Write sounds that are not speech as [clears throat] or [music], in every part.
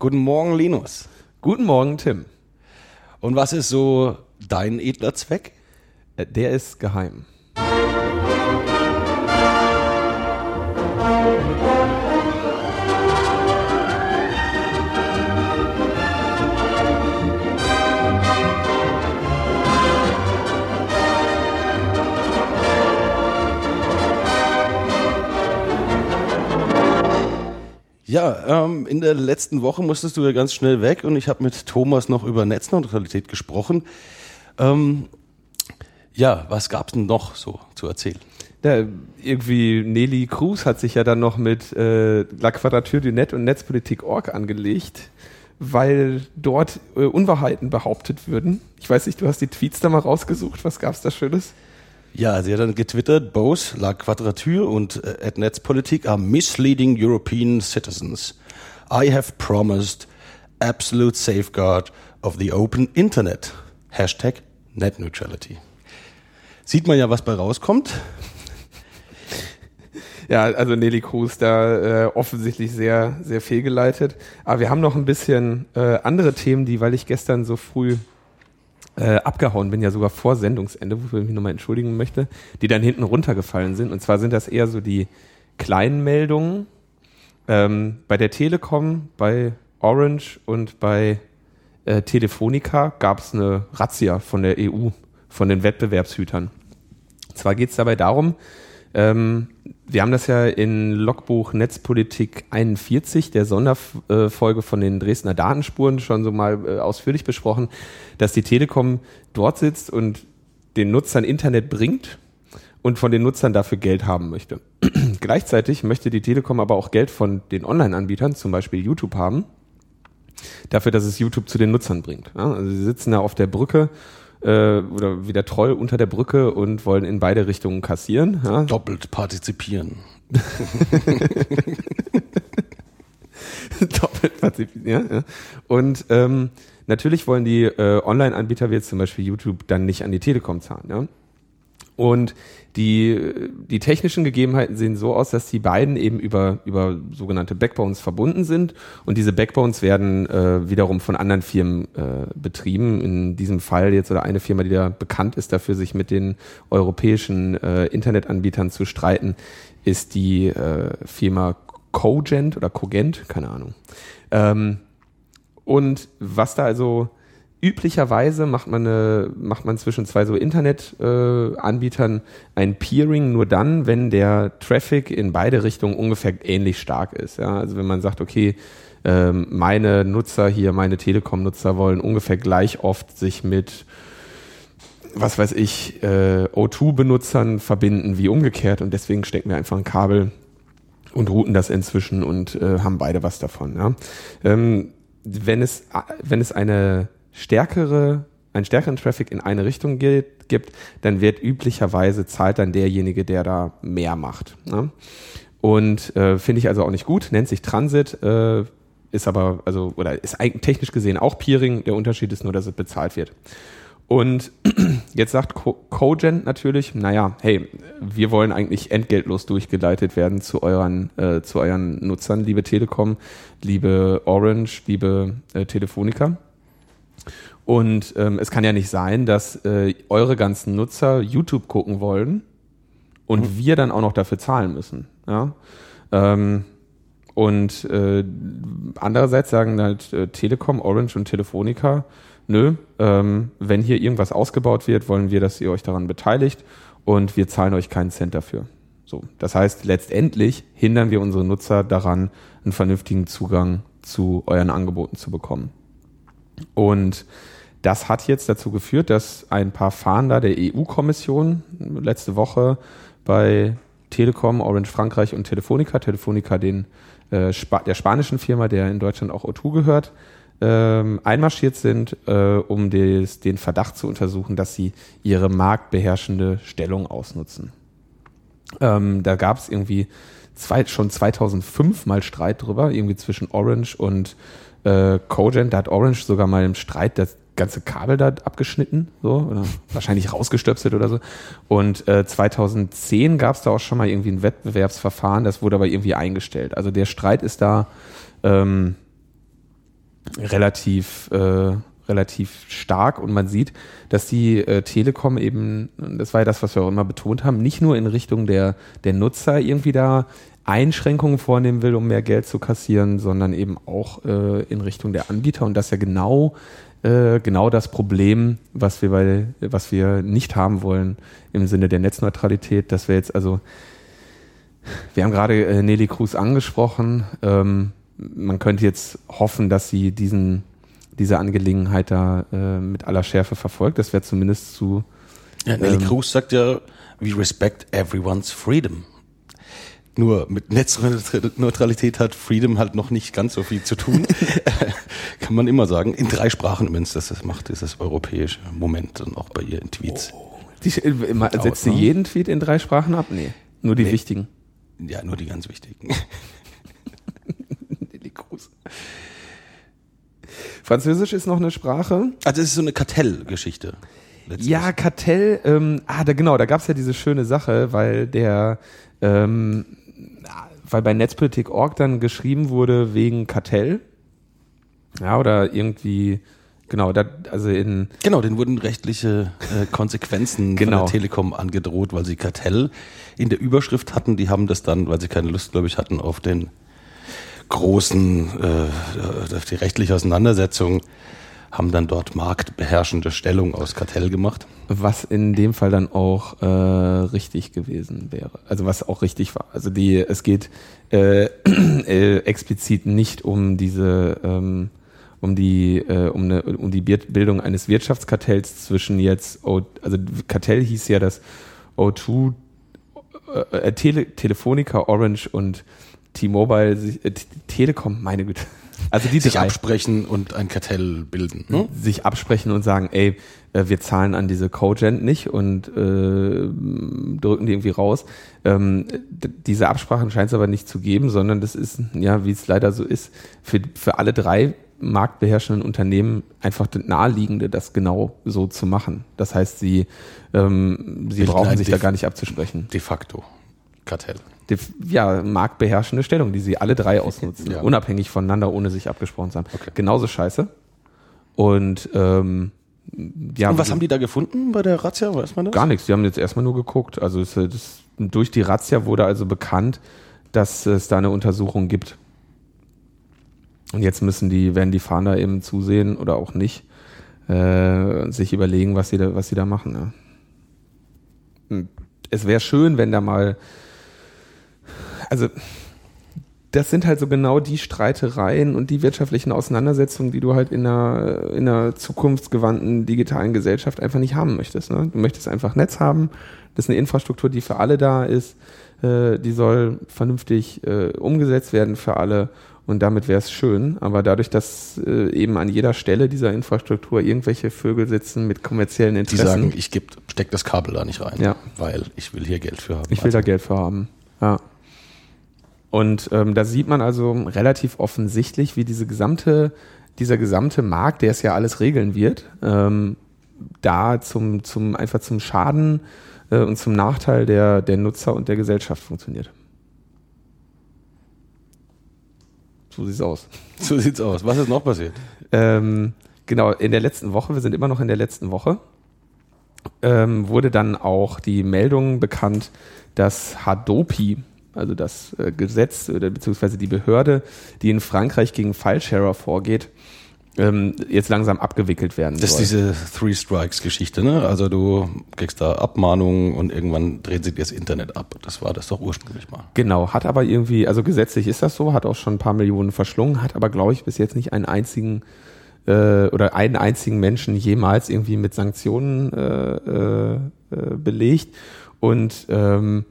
Guten Morgen, Linus. Guten Morgen, Tim. Und was ist so dein edler Zweck? Äh, Der ist geheim. Ja, ähm, in der letzten Woche musstest du ja ganz schnell weg und ich habe mit Thomas noch über Netzneutralität gesprochen. Ähm, ja, was gab's denn noch so zu erzählen? Ja, irgendwie Nelly Cruz hat sich ja dann noch mit äh, La Quadrature du Net und Netzpolitik.org angelegt, weil dort äh, Unwahrheiten behauptet würden. Ich weiß nicht, du hast die Tweets da mal rausgesucht. Was gab's da Schönes? Ja, sie hat dann getwittert, both La Quadrature und äh, at Netzpolitik are misleading European citizens. I have promised absolute safeguard of the open internet. Hashtag Net Neutrality. Sieht man ja, was bei rauskommt. Ja, also Nelly Cruz da äh, offensichtlich sehr, sehr fehlgeleitet. Aber wir haben noch ein bisschen äh, andere Themen, die, weil ich gestern so früh äh, abgehauen bin, ja sogar vor Sendungsende, wofür ich mich nochmal entschuldigen möchte, die dann hinten runtergefallen sind. Und zwar sind das eher so die kleinen Meldungen. Ähm, bei der Telekom, bei Orange und bei äh, Telefonica gab es eine Razzia von der EU, von den Wettbewerbshütern. Zwar geht es dabei darum, ähm, wir haben das ja in Logbuch Netzpolitik 41, der Sonderfolge von den Dresdner Datenspuren, schon so mal äh, ausführlich besprochen, dass die Telekom dort sitzt und den Nutzern Internet bringt und von den Nutzern dafür Geld haben möchte. [clears throat] Gleichzeitig möchte die Telekom aber auch Geld von den Online-Anbietern, zum Beispiel YouTube, haben, dafür, dass es YouTube zu den Nutzern bringt. Also sie sitzen da auf der Brücke äh, oder wie der Troll unter der Brücke und wollen in beide Richtungen kassieren. Ja. Doppelt partizipieren. [laughs] Doppelt partizipieren, ja. Und ähm, natürlich wollen die äh, Online-Anbieter wie jetzt zum Beispiel YouTube dann nicht an die Telekom zahlen. Ja. Und die, die technischen Gegebenheiten sehen so aus, dass die beiden eben über, über sogenannte Backbones verbunden sind. Und diese Backbones werden äh, wiederum von anderen Firmen äh, betrieben. In diesem Fall jetzt oder eine Firma, die da bekannt ist dafür, sich mit den europäischen äh, Internetanbietern zu streiten, ist die äh, Firma Cogent oder Cogent, keine Ahnung. Ähm, und was da also üblicherweise macht man eine, macht man zwischen zwei so Internetanbietern äh, ein Peering nur dann, wenn der Traffic in beide Richtungen ungefähr ähnlich stark ist. Ja? Also wenn man sagt, okay, ähm, meine Nutzer hier, meine Telekom-Nutzer wollen ungefähr gleich oft sich mit was weiß ich, äh, O2-Benutzern verbinden wie umgekehrt und deswegen stecken wir einfach ein Kabel und routen das inzwischen und äh, haben beide was davon. Ja? Ähm, wenn es, wenn es eine stärkere, einen stärkeren Traffic in eine Richtung geht, gibt, dann wird üblicherweise zahlt dann derjenige, der da mehr macht. Ne? Und äh, finde ich also auch nicht gut, nennt sich Transit, äh, ist aber, also, oder ist technisch gesehen auch Peering, der Unterschied ist nur, dass es bezahlt wird. Und [clears throat] jetzt sagt Co Cogent natürlich, naja, hey, wir wollen eigentlich entgeltlos durchgeleitet werden zu euren, äh, zu euren Nutzern, liebe Telekom, liebe Orange, liebe äh, Telefonica. Und ähm, es kann ja nicht sein, dass äh, eure ganzen Nutzer YouTube gucken wollen und mhm. wir dann auch noch dafür zahlen müssen. Ja? Ähm, und äh, andererseits sagen halt äh, Telekom, Orange und Telefonica, nö, ähm, wenn hier irgendwas ausgebaut wird, wollen wir, dass ihr euch daran beteiligt und wir zahlen euch keinen Cent dafür. So, das heißt, letztendlich hindern wir unsere Nutzer daran, einen vernünftigen Zugang zu euren Angeboten zu bekommen. Und das hat jetzt dazu geführt, dass ein paar Fahnder der EU-Kommission letzte Woche bei Telekom, Orange Frankreich und Telefonica, Telefonica den, äh, Sp der spanischen Firma, der in Deutschland auch O2 gehört, ähm, einmarschiert sind, äh, um des, den Verdacht zu untersuchen, dass sie ihre marktbeherrschende Stellung ausnutzen. Ähm, da gab es irgendwie zwei, schon 2005 mal Streit drüber, irgendwie zwischen Orange und äh, Cogent. Da hat Orange sogar mal im Streit das ganze Kabel da abgeschnitten, so, oder wahrscheinlich rausgestöpselt oder so. Und äh, 2010 gab es da auch schon mal irgendwie ein Wettbewerbsverfahren, das wurde aber irgendwie eingestellt. Also der Streit ist da ähm, relativ äh, relativ stark und man sieht, dass die äh, Telekom eben, das war ja das, was wir auch immer betont haben, nicht nur in Richtung der, der Nutzer irgendwie da Einschränkungen vornehmen will, um mehr Geld zu kassieren, sondern eben auch äh, in Richtung der Anbieter und das ja genau äh, genau das Problem, was wir bei, was wir nicht haben wollen im Sinne der Netzneutralität, dass wir jetzt also wir haben gerade äh, Nelly Cruz angesprochen. Ähm, man könnte jetzt hoffen, dass sie diesen diese Angelegenheit da äh, mit aller Schärfe verfolgt. Das wäre zumindest zu. Ja, Nelly ähm, Cruz sagt ja, we respect everyone's freedom. Nur mit Netzneutralität hat Freedom halt noch nicht ganz so viel zu tun. [laughs] [laughs] Kann man immer sagen. In drei Sprachen übrigens, das das macht, ist das europäische Moment und auch bei ihr in Tweets. Oh. Die, äh, setzt sie ne? jeden Tweet in drei Sprachen ab? Nee. Nur die nee. wichtigen. Ja, nur die ganz wichtigen. [laughs] Nelly Cruz. Französisch ist noch eine Sprache. Also es ist so eine Kartellgeschichte. Ja, Kartell, ähm, ah, da genau, da gab es ja diese schöne Sache, weil der, ähm, weil bei Netzpolitik.org dann geschrieben wurde wegen Kartell. Ja, oder irgendwie, genau, da, also in. Genau, denen wurden rechtliche äh, Konsequenzen genau. von der Telekom angedroht, weil sie Kartell in der Überschrift hatten. Die haben das dann, weil sie keine Lust, glaube ich, hatten auf den großen, äh, die rechtliche Auseinandersetzung, haben dann dort marktbeherrschende Stellung aus Kartell gemacht. Was in dem Fall dann auch äh, richtig gewesen wäre. Also was auch richtig war. Also die, es geht äh, [clears throat] äh, explizit nicht um diese ähm, um die äh, um, eine, um die Bildung eines Wirtschaftskartells zwischen jetzt o, also Kartell hieß ja das O2 äh, äh, Tele, Telefonica, Orange und T-Mobile, äh, Telekom, meine Güte. Also die sich drei. absprechen und ein Kartell bilden. Ne? Sich absprechen und sagen, ey, äh, wir zahlen an diese Cogent nicht und äh, drücken die irgendwie raus. Ähm, diese Absprachen scheint es aber nicht zu geben, sondern das ist, ja, wie es leider so ist, für, für alle drei marktbeherrschenden Unternehmen einfach das naheliegende, das genau so zu machen. Das heißt, sie, ähm, sie brauchen sich da gar nicht abzusprechen. De facto Kartell ja, marktbeherrschende Stellung, die sie alle drei ausnutzen, ja. unabhängig voneinander, ohne sich abgesprochen zu haben. Okay. Genauso scheiße. Und ähm, ja. Und was haben die da gefunden bei der Razzia? Weiß man das? Gar nichts. Die haben jetzt erstmal nur geguckt. Also es, das, durch die Razzia wurde also bekannt, dass es da eine Untersuchung gibt. Und jetzt müssen die, werden die Fahnder eben zusehen oder auch nicht, äh, sich überlegen, was sie da, was sie da machen. Ja. Hm. Es wäre schön, wenn da mal also das sind halt so genau die Streitereien und die wirtschaftlichen Auseinandersetzungen, die du halt in einer, in einer zukunftsgewandten digitalen Gesellschaft einfach nicht haben möchtest. Ne? Du möchtest einfach Netz haben, das ist eine Infrastruktur, die für alle da ist, äh, die soll vernünftig äh, umgesetzt werden für alle und damit wäre es schön. Aber dadurch, dass äh, eben an jeder Stelle dieser Infrastruktur irgendwelche Vögel sitzen mit kommerziellen Interessen. Die sagen, ich geb, steck das Kabel da nicht rein, ja. weil ich will hier Geld für haben. Ich will also. da Geld für haben, ja. Und ähm, da sieht man also relativ offensichtlich, wie diese gesamte, dieser gesamte Markt, der es ja alles regeln wird, ähm, da zum, zum, einfach zum Schaden äh, und zum Nachteil der, der Nutzer und der Gesellschaft funktioniert. So sieht's aus. [laughs] So sieht's aus. Was ist noch passiert? Ähm, genau, in der letzten Woche, wir sind immer noch in der letzten Woche, ähm, wurde dann auch die Meldung bekannt, dass Hadopi, also das äh, Gesetz oder beziehungsweise die Behörde, die in Frankreich gegen Filesharer vorgeht, ähm, jetzt langsam abgewickelt werden das soll. Das ist diese Three Strikes Geschichte, ne? Also du kriegst da Abmahnungen und irgendwann dreht sich das Internet ab. Das war das doch ursprünglich mal. Genau, hat aber irgendwie, also gesetzlich ist das so, hat auch schon ein paar Millionen verschlungen, hat aber glaube ich bis jetzt nicht einen einzigen äh, oder einen einzigen Menschen jemals irgendwie mit Sanktionen äh, äh, äh belegt und ähm,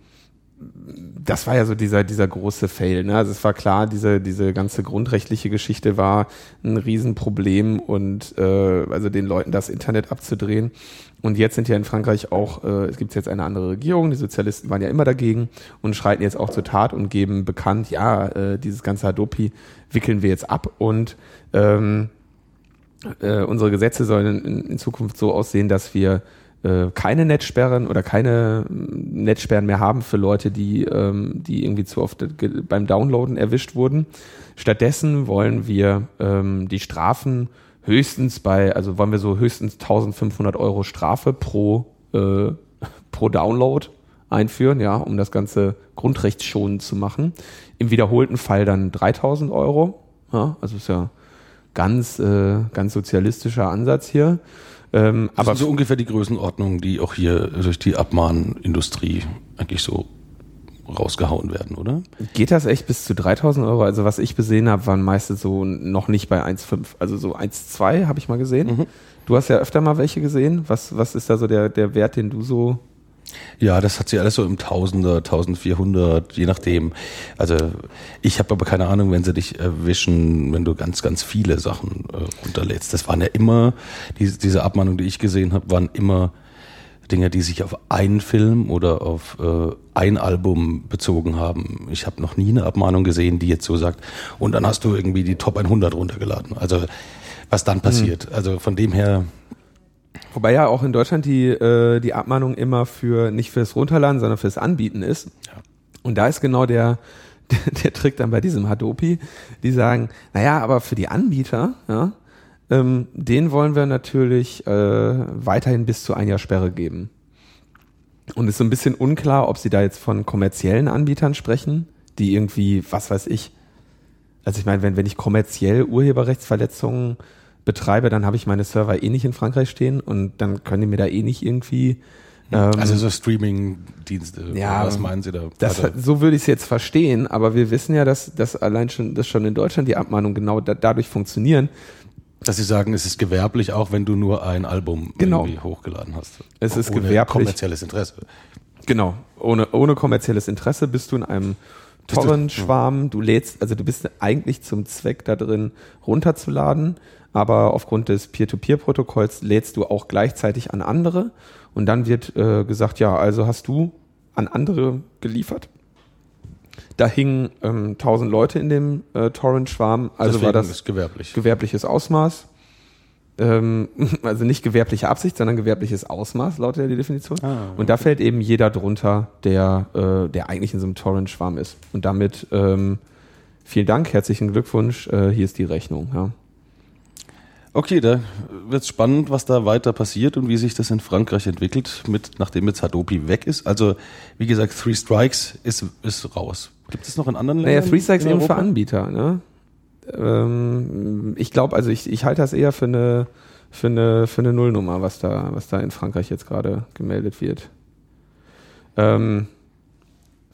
das war ja so dieser, dieser große Fail. Ne? Also es war klar, diese, diese ganze grundrechtliche Geschichte war ein Riesenproblem und äh, also den Leuten das Internet abzudrehen. Und jetzt sind ja in Frankreich auch, äh, es gibt jetzt eine andere Regierung, die Sozialisten waren ja immer dagegen und schreiten jetzt auch zur Tat und geben bekannt, ja, äh, dieses ganze Hadopi wickeln wir jetzt ab und ähm, äh, unsere Gesetze sollen in, in Zukunft so aussehen, dass wir keine Netzsperren oder keine mm, Netzsperren mehr haben für Leute, die, ähm, die irgendwie zu oft beim Downloaden erwischt wurden. Stattdessen wollen wir ähm, die Strafen höchstens bei, also wollen wir so höchstens 1500 Euro Strafe pro, äh, [laughs] pro Download einführen, ja, um das Ganze grundrechtsschonend zu machen. Im wiederholten Fall dann 3000 Euro, ja, also ist ja ganz, äh, ganz sozialistischer Ansatz hier. Ähm, das aber sind so ungefähr die Größenordnungen, die auch hier durch die Abmahnindustrie eigentlich so rausgehauen werden, oder? Geht das echt bis zu 3000 Euro? Also was ich gesehen habe, waren meistens so noch nicht bei 1,5. Also so 1,2 habe ich mal gesehen. Mhm. Du hast ja öfter mal welche gesehen. Was, was ist da so der, der Wert, den du so ja, das hat sie alles so im Tausender, 1400, je nachdem. Also ich habe aber keine Ahnung, wenn sie dich erwischen, wenn du ganz, ganz viele Sachen äh, runterlädst. Das waren ja immer, diese, diese Abmahnungen, die ich gesehen habe, waren immer Dinge, die sich auf einen Film oder auf äh, ein Album bezogen haben. Ich habe noch nie eine Abmahnung gesehen, die jetzt so sagt, und dann hast du irgendwie die Top 100 runtergeladen. Also was dann passiert. Mhm. Also von dem her Wobei ja auch in Deutschland die, äh, die Abmahnung immer für nicht fürs Runterladen, sondern fürs Anbieten ist. Ja. Und da ist genau der, [laughs] der, der Trick dann bei diesem Hadopi, die sagen, naja, aber für die Anbieter, ja, ähm, den wollen wir natürlich äh, weiterhin bis zu ein Jahr Sperre geben. Und ist so ein bisschen unklar, ob sie da jetzt von kommerziellen Anbietern sprechen, die irgendwie, was weiß ich, also ich meine, wenn, wenn ich kommerziell Urheberrechtsverletzungen betreibe, dann habe ich meine Server eh nicht in Frankreich stehen und dann können die mir da eh nicht irgendwie. Ähm, also so Streaming-Dienste, ja, was meinen Sie da? Das, so würde ich es jetzt verstehen, aber wir wissen ja, dass, dass allein schon, dass schon in Deutschland die Abmahnungen genau da, dadurch funktionieren. Dass Sie sagen, es ist gewerblich, auch wenn du nur ein Album genau. irgendwie hochgeladen hast. Es ist ohne gewerblich. kommerzielles Interesse. Genau. Ohne, ohne kommerzielles Interesse bist du in einem Torrent-Schwarm. Du lädst, also du bist eigentlich zum Zweck da drin runterzuladen aber aufgrund des Peer-to-Peer-Protokolls lädst du auch gleichzeitig an andere und dann wird äh, gesagt, ja, also hast du an andere geliefert. Da hingen ähm, 1000 Leute in dem äh, Torrent-Schwarm, also Deswegen war das gewerblich. gewerbliches Ausmaß. Ähm, [laughs] also nicht gewerbliche Absicht, sondern gewerbliches Ausmaß, lautet ja die Definition. Ah, okay. Und da fällt eben jeder drunter, der, äh, der eigentlich in so einem Torrent-Schwarm ist. Und damit ähm, vielen Dank, herzlichen Glückwunsch, äh, hier ist die Rechnung. Ja. Okay, da wird es spannend, was da weiter passiert und wie sich das in Frankreich entwickelt, mit, nachdem jetzt Hadopi weg ist. Also, wie gesagt, Three Strikes ist, ist raus. Gibt es noch in anderen Ländern? Naja, Three Strikes eben für Anbieter, ne? Ähm, ich glaube, also ich, ich halte das eher für eine, für eine, für eine Nullnummer, was da, was da in Frankreich jetzt gerade gemeldet wird. Ähm,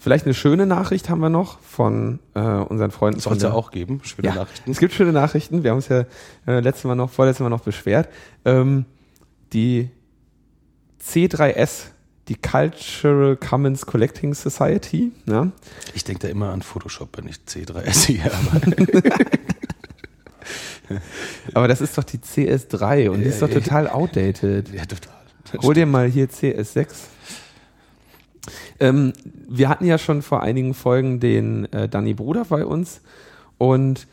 Vielleicht eine schöne Nachricht haben wir noch von äh, unseren Freunden. Soll es ja auch geben, schöne ja, Nachrichten. Es gibt schöne Nachrichten. Wir haben uns ja äh, letztes Mal noch, vorletztes Mal noch beschwert. Ähm, die C3S, die Cultural Commons Collecting Society. Ja? Ich denke da immer an Photoshop, wenn ich C3S hier [laughs] [laughs] Aber das ist doch die CS3 und die ist doch total outdated. Ja, total. Hol dir mal hier CS6. Ähm, wir hatten ja schon vor einigen Folgen den äh, Danny Bruder bei uns und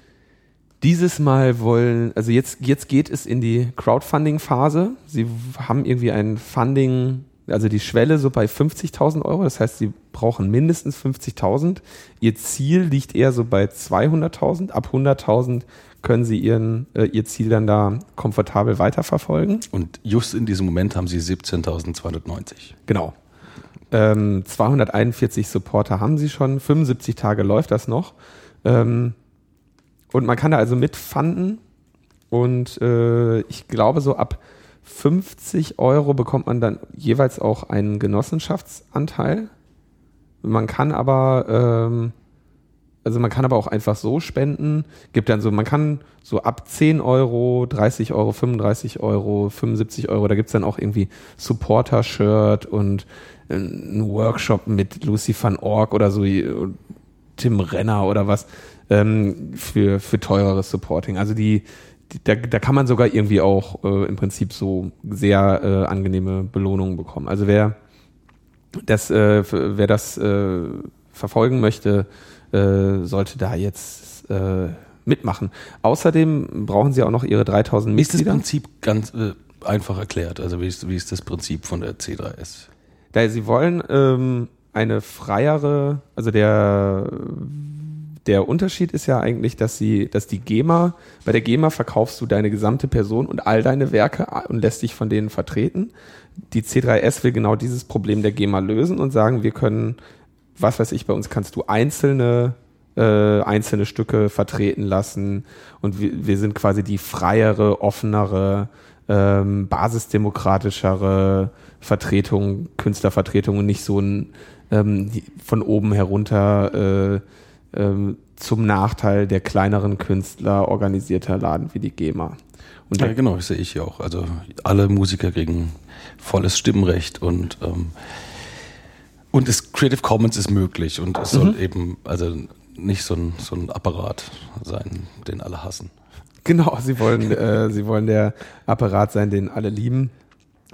dieses Mal wollen, also jetzt, jetzt geht es in die Crowdfunding-Phase. Sie haben irgendwie ein Funding, also die Schwelle so bei 50.000 Euro. Das heißt, sie brauchen mindestens 50.000. Ihr Ziel liegt eher so bei 200.000. Ab 100.000 können sie ihren, äh, ihr Ziel dann da komfortabel weiterverfolgen. Und just in diesem Moment haben sie 17.290. Genau. Ähm, 241 Supporter haben sie schon, 75 Tage läuft das noch. Ähm, und man kann da also mitfanden. Und äh, ich glaube, so ab 50 Euro bekommt man dann jeweils auch einen Genossenschaftsanteil. Man kann aber, ähm, also man kann aber auch einfach so spenden. Gibt dann so, man kann so ab 10 Euro, 30 Euro, 35 Euro, 75 Euro, da gibt's dann auch irgendwie Supporter-Shirt und ein Workshop mit Lucy van Org oder so, Tim Renner oder was, ähm, für, für teureres Supporting. Also die da, da kann man sogar irgendwie auch äh, im Prinzip so sehr äh, angenehme Belohnungen bekommen. Also wer das, äh, wer das äh, verfolgen möchte, äh, sollte da jetzt äh, mitmachen. Außerdem brauchen sie auch noch ihre 3000 Mitglieder. Ist das Prinzip ganz, äh, einfach erklärt. Also wie ist, wie ist das Prinzip von der C3S? Da sie wollen ähm, eine freiere, also der der Unterschied ist ja eigentlich, dass sie, dass die GEMA, bei der GEMA verkaufst du deine gesamte Person und all deine Werke und lässt dich von denen vertreten. Die C3S will genau dieses Problem der GEMA lösen und sagen, wir können, was weiß ich, bei uns kannst du einzelne äh, einzelne Stücke vertreten lassen und wir, wir sind quasi die freiere, offenere, ähm, basisdemokratischere Vertretung, Künstlervertretung und nicht so ein ähm, von oben herunter äh, ähm, zum Nachteil der kleineren Künstler organisierter Laden wie die GEMA. Und ja, genau, das sehe ich ja auch. Also alle Musiker kriegen volles Stimmrecht und ähm, und das Creative Commons ist möglich und es mhm. soll eben also nicht so ein, so ein Apparat sein, den alle hassen. Genau, sie wollen, äh, sie wollen der Apparat sein, den alle lieben.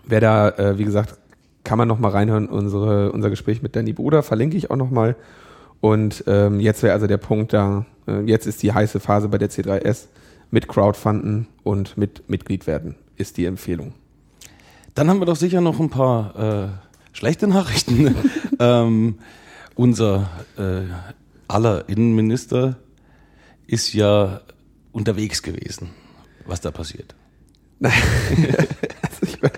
Wer da, äh, wie gesagt, kann man noch mal reinhören, unsere, unser Gespräch mit Danny Bruder, verlinke ich auch noch mal. Und ähm, jetzt wäre also der Punkt da, äh, jetzt ist die heiße Phase bei der C3S mit Crowdfunden und mit Mitglied werden, ist die Empfehlung. Dann haben wir doch sicher noch ein paar äh, schlechte Nachrichten. [laughs] ähm, unser äh, aller Innenminister ist ja unterwegs gewesen. Was da passiert? Nein. [laughs] also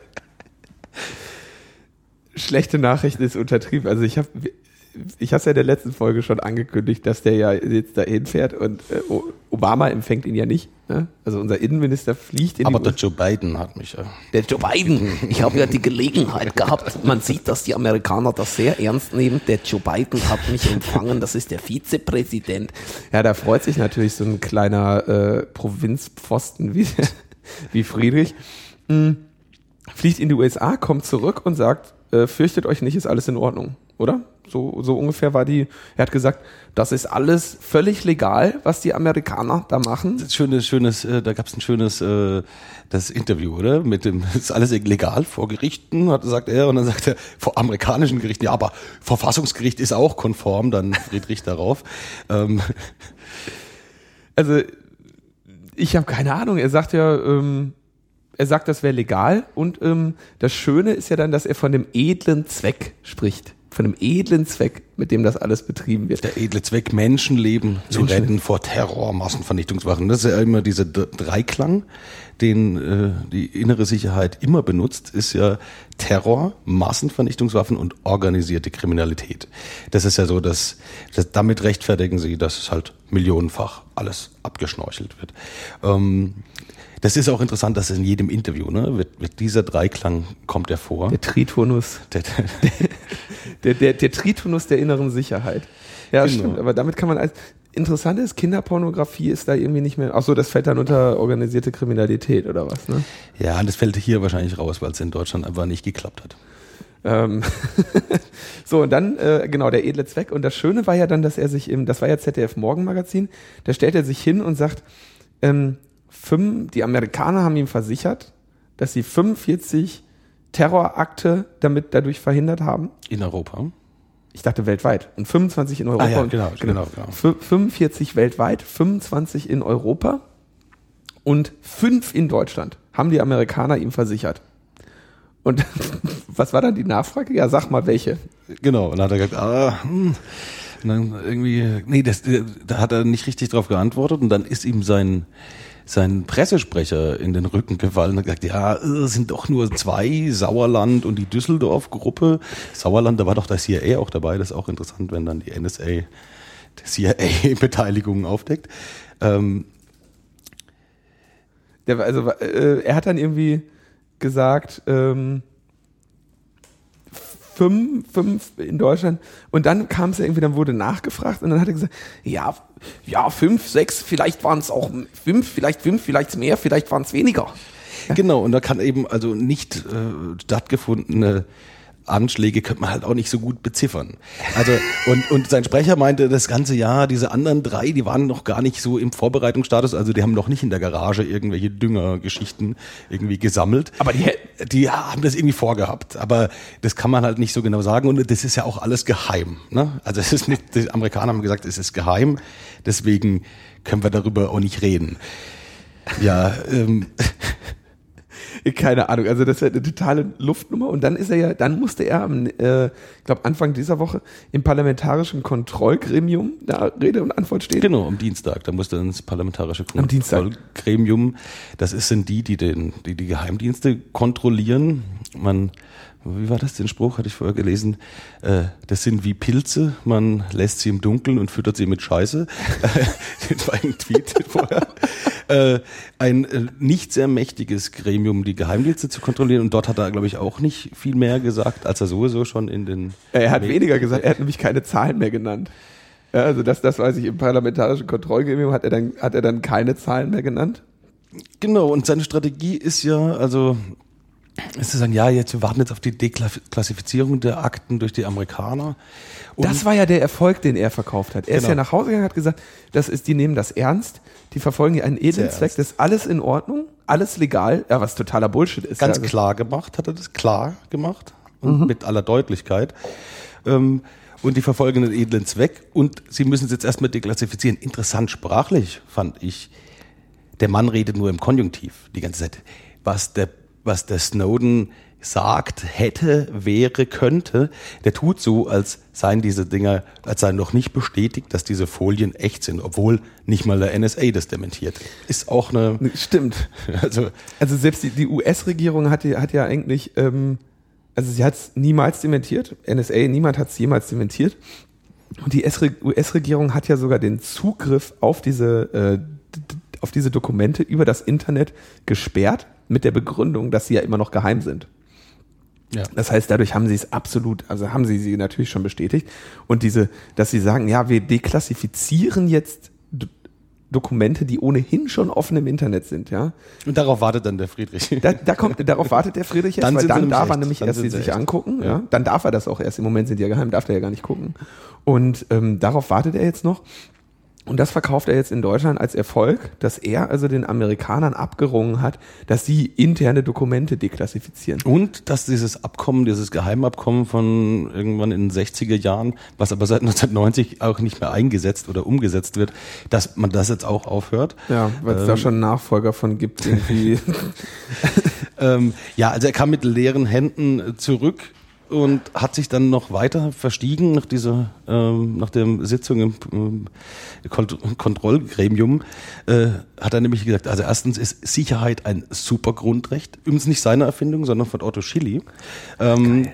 schlechte Nachrichten ist untertrieben. Also ich habe ich habe ja in der letzten Folge schon angekündigt, dass der ja jetzt da hinfährt und äh, Obama empfängt ihn ja nicht. Ne? Also unser Innenminister fliegt in Aber der Joe Biden hat mich ja. Der Joe Biden, ich habe ja die Gelegenheit [laughs] gehabt. Man sieht, dass die Amerikaner das sehr ernst nehmen. Der Joe Biden hat mich empfangen, das ist der Vizepräsident. Ja, da freut sich natürlich so ein kleiner äh, Provinzpfosten wie, [laughs] wie Friedrich. Hm. Fliegt in die USA, kommt zurück und sagt, äh, fürchtet euch nicht, ist alles in Ordnung, oder? So, so ungefähr war die, er hat gesagt, das ist alles völlig legal, was die Amerikaner da machen. Schönes, schönes, äh, da gab es ein schönes äh, das Interview, oder? Mit dem, [laughs] ist alles legal vor Gerichten, hat sagt er, und dann sagt er, vor amerikanischen Gerichten, ja, aber Verfassungsgericht ist auch konform, dann Friedrich darauf. [laughs] Ähm. Also ich habe keine Ahnung, er sagt ja, ähm, er sagt, das wäre legal und ähm, das Schöne ist ja dann, dass er von dem edlen Zweck spricht von einem edlen Zweck, mit dem das alles betrieben wird. Der edle Zweck, Menschenleben zu retten vor Terror, Massenvernichtungswaffen. Das ist ja immer dieser Dreiklang, den äh, die innere Sicherheit immer benutzt, ist ja Terror, Massenvernichtungswaffen und organisierte Kriminalität. Das ist ja so, dass, dass damit rechtfertigen sie, dass es halt millionenfach alles abgeschnorchelt wird. Ähm, das ist auch interessant, dass in jedem Interview, ne, wird, wird dieser Dreiklang kommt er vor. Der Tritonus. Der, [laughs] der, der, der Tritonus der inneren Sicherheit. Ja, genau. stimmt. Aber damit kann man als interessant ist, Kinderpornografie ist da irgendwie nicht mehr. Ach so, das fällt dann unter organisierte Kriminalität oder was, ne? Ja, das fällt hier wahrscheinlich raus, weil es in Deutschland einfach nicht geklappt hat. Ähm [laughs] so, und dann, äh, genau, der edle Zweck. Und das Schöne war ja dann, dass er sich im, das war ja ZDF Morgenmagazin, da stellt er sich hin und sagt, ähm, fünf, die Amerikaner haben ihm versichert, dass sie 45 Terrorakte damit dadurch verhindert haben. In Europa? Ich dachte weltweit. Und 25 in Europa. Ah, ja, genau, genau, genau. 45 weltweit, 25 in Europa und 5 in Deutschland haben die Amerikaner ihm versichert. Und [laughs] was war dann die Nachfrage? Ja, sag mal welche. Genau, und dann hat er gesagt, ah, hm. Und dann irgendwie, nee, das, da hat er nicht richtig drauf geantwortet und dann ist ihm sein, sein Pressesprecher in den Rücken gefallen und gesagt, ja, es sind doch nur zwei, Sauerland und die Düsseldorf-Gruppe. Sauerland, da war doch das CIA auch dabei, das ist auch interessant, wenn dann die NSA CIA-Beteiligungen aufdeckt. Ähm, Der, also äh, er hat dann irgendwie gesagt, ähm, fünf, fünf in Deutschland. Und dann kam es ja irgendwie, dann wurde nachgefragt und dann hat er gesagt, ja, ja, fünf, sechs, vielleicht waren es auch fünf, vielleicht fünf, vielleicht mehr, vielleicht waren es weniger. Genau, und da kann eben also nicht äh, stattgefundene Anschläge könnte man halt auch nicht so gut beziffern. Also und und sein Sprecher meinte das ganze Jahr, diese anderen drei, die waren noch gar nicht so im Vorbereitungsstatus, also die haben noch nicht in der Garage irgendwelche Düngergeschichten irgendwie gesammelt. Aber die die haben das irgendwie vorgehabt, aber das kann man halt nicht so genau sagen und das ist ja auch alles geheim, ne? Also es ist nicht die Amerikaner haben gesagt, es ist geheim, deswegen können wir darüber auch nicht reden. Ja, ähm Keine Ahnung, also das ist ja eine totale Luftnummer. Und dann ist er ja, dann musste er am, äh, ich glaube Anfang dieser Woche im parlamentarischen Kontrollgremium da Rede und Antwort stehen. Genau, am Dienstag. Da musste ins parlamentarische Am Dienstag. Kontrollgremium. Das ist, sind die, die den, die, die Geheimdienste kontrollieren. Man, wie war das, den Spruch, hatte ich vorher gelesen? Äh, das sind wie Pilze, man lässt sie im Dunkeln und füttert sie mit Scheiße. das war ein Tweet vorher. Äh, ein äh, nicht sehr mächtiges Gremium, die Geheimdienste zu kontrollieren. Und dort hat er, glaube ich, auch nicht viel mehr gesagt, als er sowieso schon in den... Er hat weniger gesagt, er hat nämlich keine Zahlen mehr genannt. Ja, also das, das weiß ich, im parlamentarischen Kontrollgremium hat er dann, hat er dann keine Zahlen mehr genannt. Genau, und seine Strategie ist ja, also ist zu sagen, ja, jetzt wir warten jetzt auf die Deklassifizierung der Akten durch die Amerikaner. Und das war ja der Erfolg, den er verkauft hat. Er ist Genau. ja nach Hause gegangen, hat gesagt, das ist, die nehmen das ernst, die verfolgen hier einen edlen Zweck, das ist alles in Ordnung, alles legal, ja, was totaler Bullshit ist. ganz ja, klar gemacht, hat er das klar gemacht und mit aller Deutlichkeit. Ähm, und die verfolgen den edlen Zweck und sie müssen es jetzt erstmal deklassifizieren. Interessant sprachlich fand ich, der Mann redet nur im Konjunktiv die ganze Zeit. Was der, was der Snowden sagt, hätte, wäre, könnte, der tut so, als seien diese Dinger, als seien noch nicht bestätigt, dass diese Folien echt sind, obwohl nicht mal der NSA das dementiert. Ist auch eine, Stimmt. also, Also selbst die, die US-Regierung hat, ja- hat ja eigentlich, ähm, also sie hat es niemals dementiert. NSA, niemand hat es jemals dementiert. Und die US-Regierung hat ja sogar den Zugriff auf diese, äh, auf diese Dokumente über das Internet gesperrt, mit der Begründung, dass sie ja immer noch geheim sind. ja. Das heißt, dadurch haben sie es absolut, also haben sie sie natürlich schon bestätigt. Und diese, dass sie sagen, ja, wir deklassifizieren jetzt Dokumente, die ohnehin schon offen im Internet sind, ja. Und darauf wartet dann der Friedrich. Da, da kommt, darauf wartet der Friedrich [laughs] jetzt, Dann weil dann darf er echt. nämlich Dann erst sie sich echt. angucken, ja. Ja. Dann darf er das auch erst. Im Moment sind die ja geheim, darf er ja gar nicht gucken. Und ähm, darauf wartet er jetzt noch. Und das verkauft er jetzt in Deutschland als Erfolg, dass er also den Amerikanern abgerungen hat, dass sie interne Dokumente deklassifizieren. Und dass dieses Abkommen, dieses Geheimabkommen von irgendwann in den 60er Jahren, was aber seit [laughs] 1990 auch nicht mehr eingesetzt oder umgesetzt wird, dass man das jetzt auch aufhört. Ja, weil es da schon Nachfolger von gibt, irgendwie. [laughs] Ähm, ja, also er kam mit leeren Händen zurück und hat sich dann noch weiter verstiegen nach dieser, ähm, nach der Sitzung im ähm, Kont Kontrollgremium, äh, hat er nämlich gesagt, also erstens ist Sicherheit ein super Grundrecht, übrigens nicht seine Erfindung, sondern von Otto Schilly. Ähm,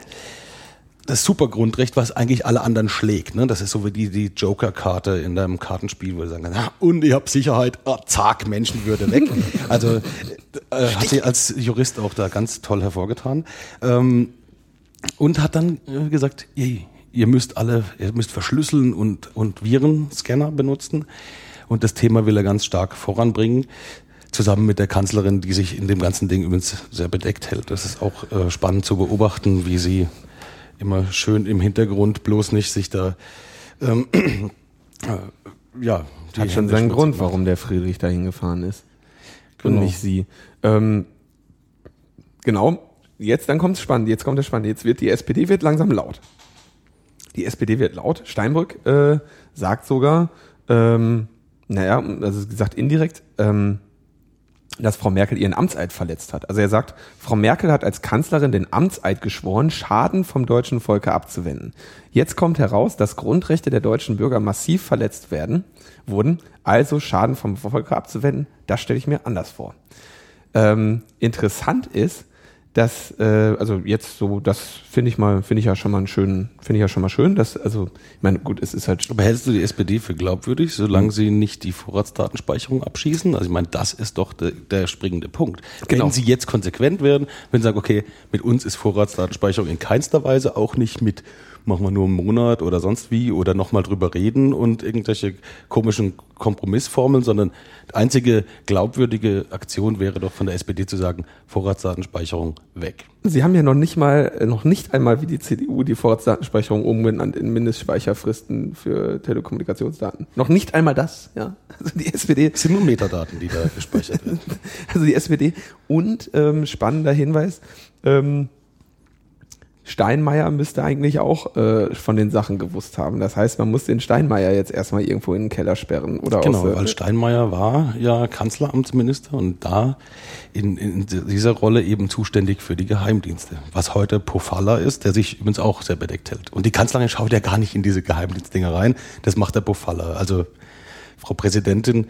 das Supergrundrecht, was eigentlich alle anderen schlägt. Ne? Das ist so wie die, die Joker-Karte in deinem Kartenspiel, wo du sagen ah, und ich hab Sicherheit, ah, zack, Menschenwürde weg. [laughs] also äh, hat sie als Jurist auch da ganz toll hervorgetan. Ähm, und hat dann äh, gesagt, ihr, ihr müsst alle, ihr müsst verschlüsseln und, und Virenscanner benutzen. Und das Thema will er ganz stark voranbringen. Zusammen mit der Kanzlerin, die sich in dem ganzen Ding übrigens sehr bedeckt hält. Das ist auch äh, spannend zu beobachten, wie sie immer schön im Hintergrund bloß nicht sich da ähm, [clears throat] äh, ja die Hat schon seinen Grund, macht. warum der Friedrich dahin gefahren ist. Und Genau. nicht sie. Ähm, genau. Jetzt, dann kommt es spannend. Jetzt kommt es spannend. Jetzt wird die SPD wird langsam laut. Die SPD wird laut. Steinbrück äh, sagt sogar, ähm, naja, also gesagt indirekt, ähm, dass Frau Merkel ihren Amtseid verletzt hat. Also er sagt, Frau Merkel hat als Kanzlerin den Amtseid geschworen, Schaden vom deutschen Volke abzuwenden. Jetzt kommt heraus, dass Grundrechte der deutschen Bürger massiv verletzt werden, wurden, also Schaden vom Volke abzuwenden, das stelle ich mir anders vor. Ähm, interessant ist, dass, äh, also jetzt so, das finde ich mal, finde ich ja schon mal einen schönen, finde ich ja schon mal schön, dass, also, ich meine, gut, es ist halt Aber hältst du die SPD für glaubwürdig, solange sie nicht die Vorratsdatenspeicherung abschießen? Also ich meine, das ist doch der, der springende Punkt. Genau. Wenn sie jetzt konsequent werden, wenn sie sagen, okay, mit uns ist Vorratsdatenspeicherung in keinster Weise, auch nicht mit machen wir nur einen Monat oder sonst wie oder nochmal drüber reden und irgendwelche komischen Kompromissformeln, sondern die einzige glaubwürdige Aktion wäre doch von der SPD zu sagen, Vorratsdatenspeicherung weg. Sie haben ja noch nicht mal, noch nicht einmal wie die CDU die Vorratsdatenspeicherung umbenannt in Mindestspeicherfristen für Telekommunikationsdaten. Noch nicht einmal das, ja. Also die SPD, Es sind nur Metadaten, die da gespeichert werden. [laughs] also die SPD und ähm, spannender Hinweis, ähm, Steinmeier müsste eigentlich auch äh, von den Sachen gewusst haben. Das heißt, man muss den Steinmeier jetzt erstmal irgendwo in den Keller sperren. Oder Genau, aus, weil Steinmeier war ja Kanzleramtsminister und da in, in dieser Rolle eben zuständig für die Geheimdienste. Was heute Pofalla ist, der sich übrigens auch sehr bedeckt hält. Und die Kanzlerin schaut ja gar nicht in diese Geheimdienstdinger rein. Das macht der Pofalla. Also Frau Präsidentin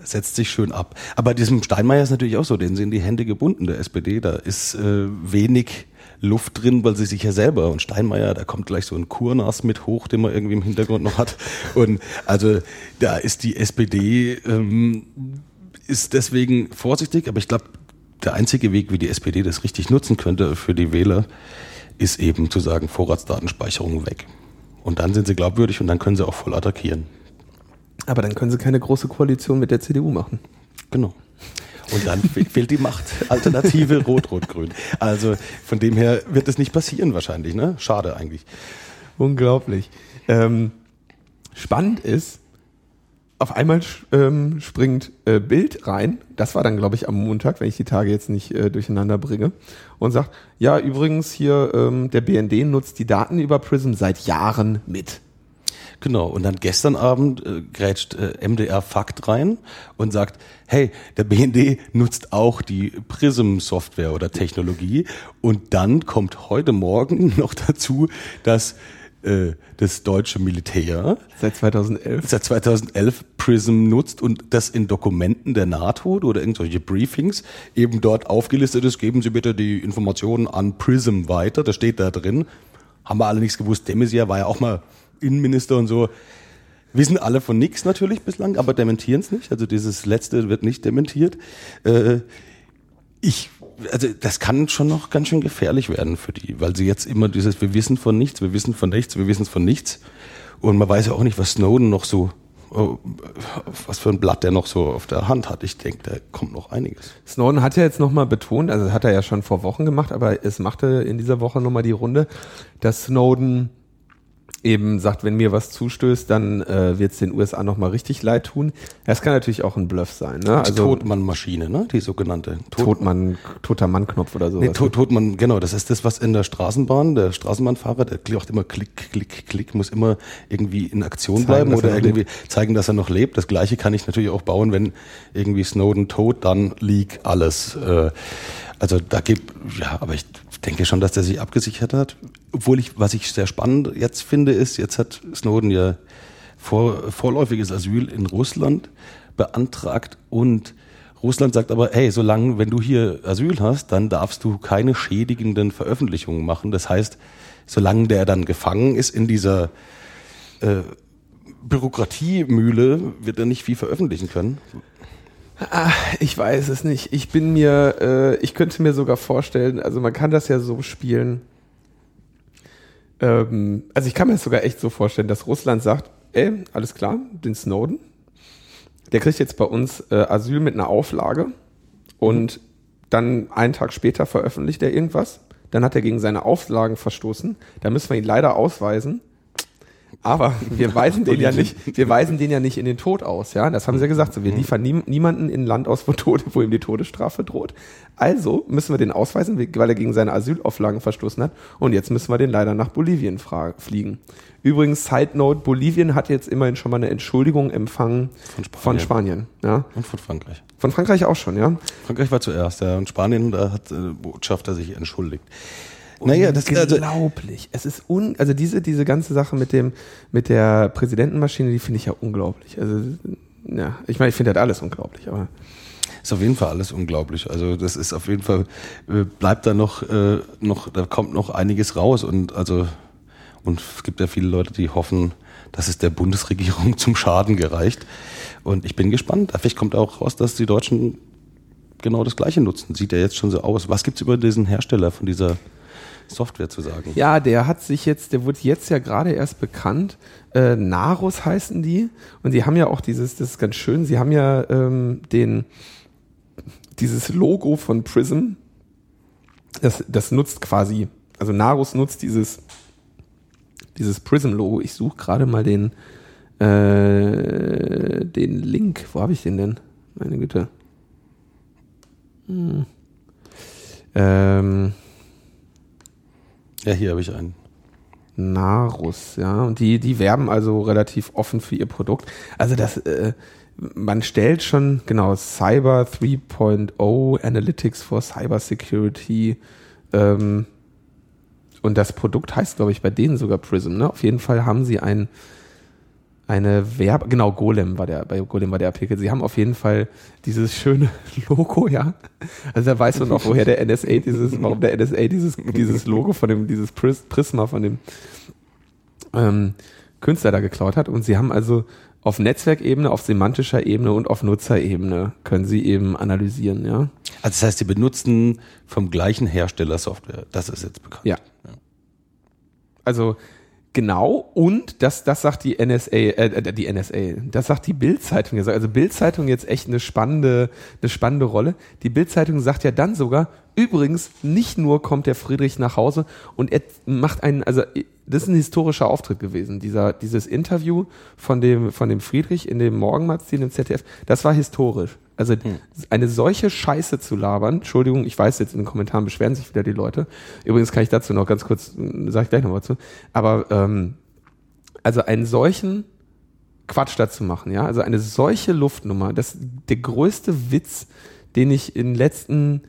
setzt sich schön ab. Aber diesem Steinmeier ist natürlich auch so, denen sind die Hände gebunden, der SPD. Da ist äh, wenig Luft drin, weil sie sich ja selber und Steinmeier, da kommt gleich so ein Kurnas mit hoch, den man irgendwie im Hintergrund noch hat. Und also da ist die SPD ähm, ist deswegen vorsichtig, aber ich glaube, der einzige Weg, wie die SPD das richtig nutzen könnte für die Wähler, ist eben zu sagen, Vorratsdatenspeicherung weg. Und dann sind sie glaubwürdig und dann können sie auch voll attackieren. aber dann können sie keine große Koalition mit der CDU machen. Genau. Und dann fe- fehlt die Macht. Alternative [laughs] Rot-Rot-Grün. Also von dem her wird es nicht passieren wahrscheinlich, ne? Schade eigentlich. Unglaublich. Ähm, spannend ist, auf einmal ähm, springt äh, Bild rein, das war dann glaube ich am Montag, wenn ich die Tage jetzt nicht äh, durcheinander bringe, und sagt, ja übrigens hier, ähm, der BND nutzt die Daten über Prism seit Jahren mit. Genau. Und dann gestern Abend äh, grätscht äh, MDR Fakt rein und sagt, hey, der BND nutzt auch die Prism-Software oder Technologie. Und dann kommt heute Morgen [laughs] noch dazu, dass äh, das deutsche Militär Seit 2011. seit 2011 Prism nutzt und das in Dokumenten der NATO oder irgendwelche Briefings eben dort aufgelistet ist. Geben Sie bitte die Informationen an Prism weiter. Das steht da drin. Haben wir alle nichts gewusst. De Maizière war ja auch mal Innenminister und so. Wissen alle von nichts natürlich bislang, aber dementieren es nicht. Also dieses letzte wird nicht dementiert. Äh, ich, also das kann schon noch ganz schön gefährlich werden für die, weil sie jetzt immer dieses, wir wissen von nichts, wir wissen von nichts, wir wissen von nichts. Und man weiß ja auch nicht, was Snowden noch so, oh, was für ein Blatt der noch so auf der Hand hat. Ich denke, da kommt noch einiges. Snowden hat ja jetzt nochmal betont, also hat er ja schon vor Wochen gemacht, aber es machte in dieser Woche nochmal die Runde, dass Snowden eben sagt, wenn mir was zustößt, dann äh, wird es den USA nochmal richtig leid tun. Das kann natürlich auch ein Bluff sein. Ne? Also Also Todmann-Maschine, ne? Die sogenannte. Tod Totmann, toter Mann-Knopf oder sowas. Nee, Tod, Todmann, genau, das ist das, was in der Straßenbahn, der Straßenbahnfahrer, der macht immer Klick, Klick, Klick, muss immer irgendwie in Aktion Zeigen, bleiben oder er irgendwie zeigen, dass er noch lebt. Das gleiche kann ich natürlich auch bauen, wenn irgendwie Snowden tot, dann Leak alles. Äh, also da gibt, ja, aber ich denke schon, dass der sich abgesichert hat. Obwohl ich, was ich sehr spannend jetzt finde, ist, jetzt hat Snowden ja vor, vorläufiges Asyl in Russland beantragt und Russland sagt aber, hey, solange, wenn du hier Asyl hast, dann darfst du keine schädigenden Veröffentlichungen machen. Das heißt, solange der dann gefangen ist in dieser äh, Bürokratiemühle, wird er nicht viel veröffentlichen können. Ah, ich weiß es nicht. Ich bin mir, äh, ich könnte mir sogar vorstellen, also man kann das ja so spielen. Ähm, also ich kann mir das sogar echt so vorstellen, dass Russland sagt, ey, alles klar, den Snowden, der kriegt jetzt bei uns äh, Asyl mit einer Auflage und dann einen Tag später veröffentlicht er irgendwas. Dann hat er gegen seine Auflagen verstoßen. Da müssen wir ihn leider ausweisen. Aber wir weisen den ja nicht, wir weisen den ja nicht in den Tod aus, ja. Das haben sie ja gesagt. So, wir liefern nie, niemanden in ein Land aus, wo, Tode, wo ihm die Todesstrafe droht. Also müssen wir den ausweisen, weil er gegen seine Asylauflagen verstoßen hat. Und jetzt müssen wir den leider nach Bolivien fliegen. Übrigens, Side Note, Bolivien hat jetzt immerhin schon mal eine Entschuldigung empfangen Von Spanien. von Spanien. Ja. Und von Frankreich. Von Frankreich auch schon, ja. Frankreich war zuerst, ja. Und Spanien, da hat äh, Botschafter sich entschuldigt. Naja, das also, unglaublich. es ist un, also diese diese ganze Sache mit dem mit der Präsidentenmaschine, die finde ich ja unglaublich. Also ja, ich meine, ich finde das alles unglaublich, aber Ist auf jeden Fall alles unglaublich. Also das ist auf jeden Fall äh, bleibt da noch äh, noch da kommt noch einiges raus und also und es gibt ja viele Leute, die hoffen, dass es der Bundesregierung [laughs] zum Schaden gereicht. Und ich bin gespannt. Vielleicht kommt auch raus, dass die Deutschen genau das Gleiche nutzen. Sieht ja jetzt schon so aus. Was gibt's über diesen Hersteller von dieser Software zu sagen? Ja, der hat sich jetzt, der wurde jetzt ja gerade erst bekannt. Äh, Narus heißen die. Und die haben ja auch dieses, das ist ganz schön, sie haben ja ähm, den, dieses Logo von Prism. Das, das nutzt quasi, also Narus nutzt dieses, dieses Prism-Logo. Ich suche gerade mal den, äh, den Link. Wo habe ich den denn? Meine Güte. Hm. Ähm, Ja, hier habe ich einen. Narus, ja. Und die, die werben also relativ offen für ihr Produkt. Also das, äh, man stellt schon, genau, Cyber 3.0 Analytics for Cyber Security. Ähm, und das Produkt heißt, glaube ich, bei denen sogar Prism. Ne? Auf jeden Fall haben sie ein, eine Werbe, genau, Golem war der, bei Golem war der Artikel. Sie haben auf jeden Fall dieses schöne [laughs] Logo, ja. Also da weiß man auch, woher der NSA dieses, warum der NSA dieses, dieses Logo von dem, dieses Pris Prisma von dem ähm, Künstler da geklaut hat. Und sie haben also auf Netzwerkebene, auf semantischer Ebene und auf Nutzerebene können sie eben analysieren, ja. Also das heißt, sie benutzen vom gleichen Hersteller Software. Das ist jetzt bekannt. Ja. Also genau und das das sagt die NSA äh, die NSA das sagt die Bildzeitung. Also Bildzeitung jetzt echt eine spannende eine spannende Rolle. Die Bildzeitung sagt ja dann sogar übrigens nicht nur kommt der Friedrich nach Hause und er macht einen also das ist ein historischer Auftritt gewesen dieser dieses Interview von dem von dem Friedrich in dem Morgenmagazin im ZDF das war historisch also eine solche Scheiße zu labern, Entschuldigung, ich weiß jetzt in den Kommentaren beschweren sich wieder die Leute. Übrigens kann ich dazu noch ganz kurz, sage ich gleich noch was zu. Aber ähm, also einen solchen Quatsch dazu machen, ja, also eine solche Luftnummer, das ist der größte Witz, den ich in den letzten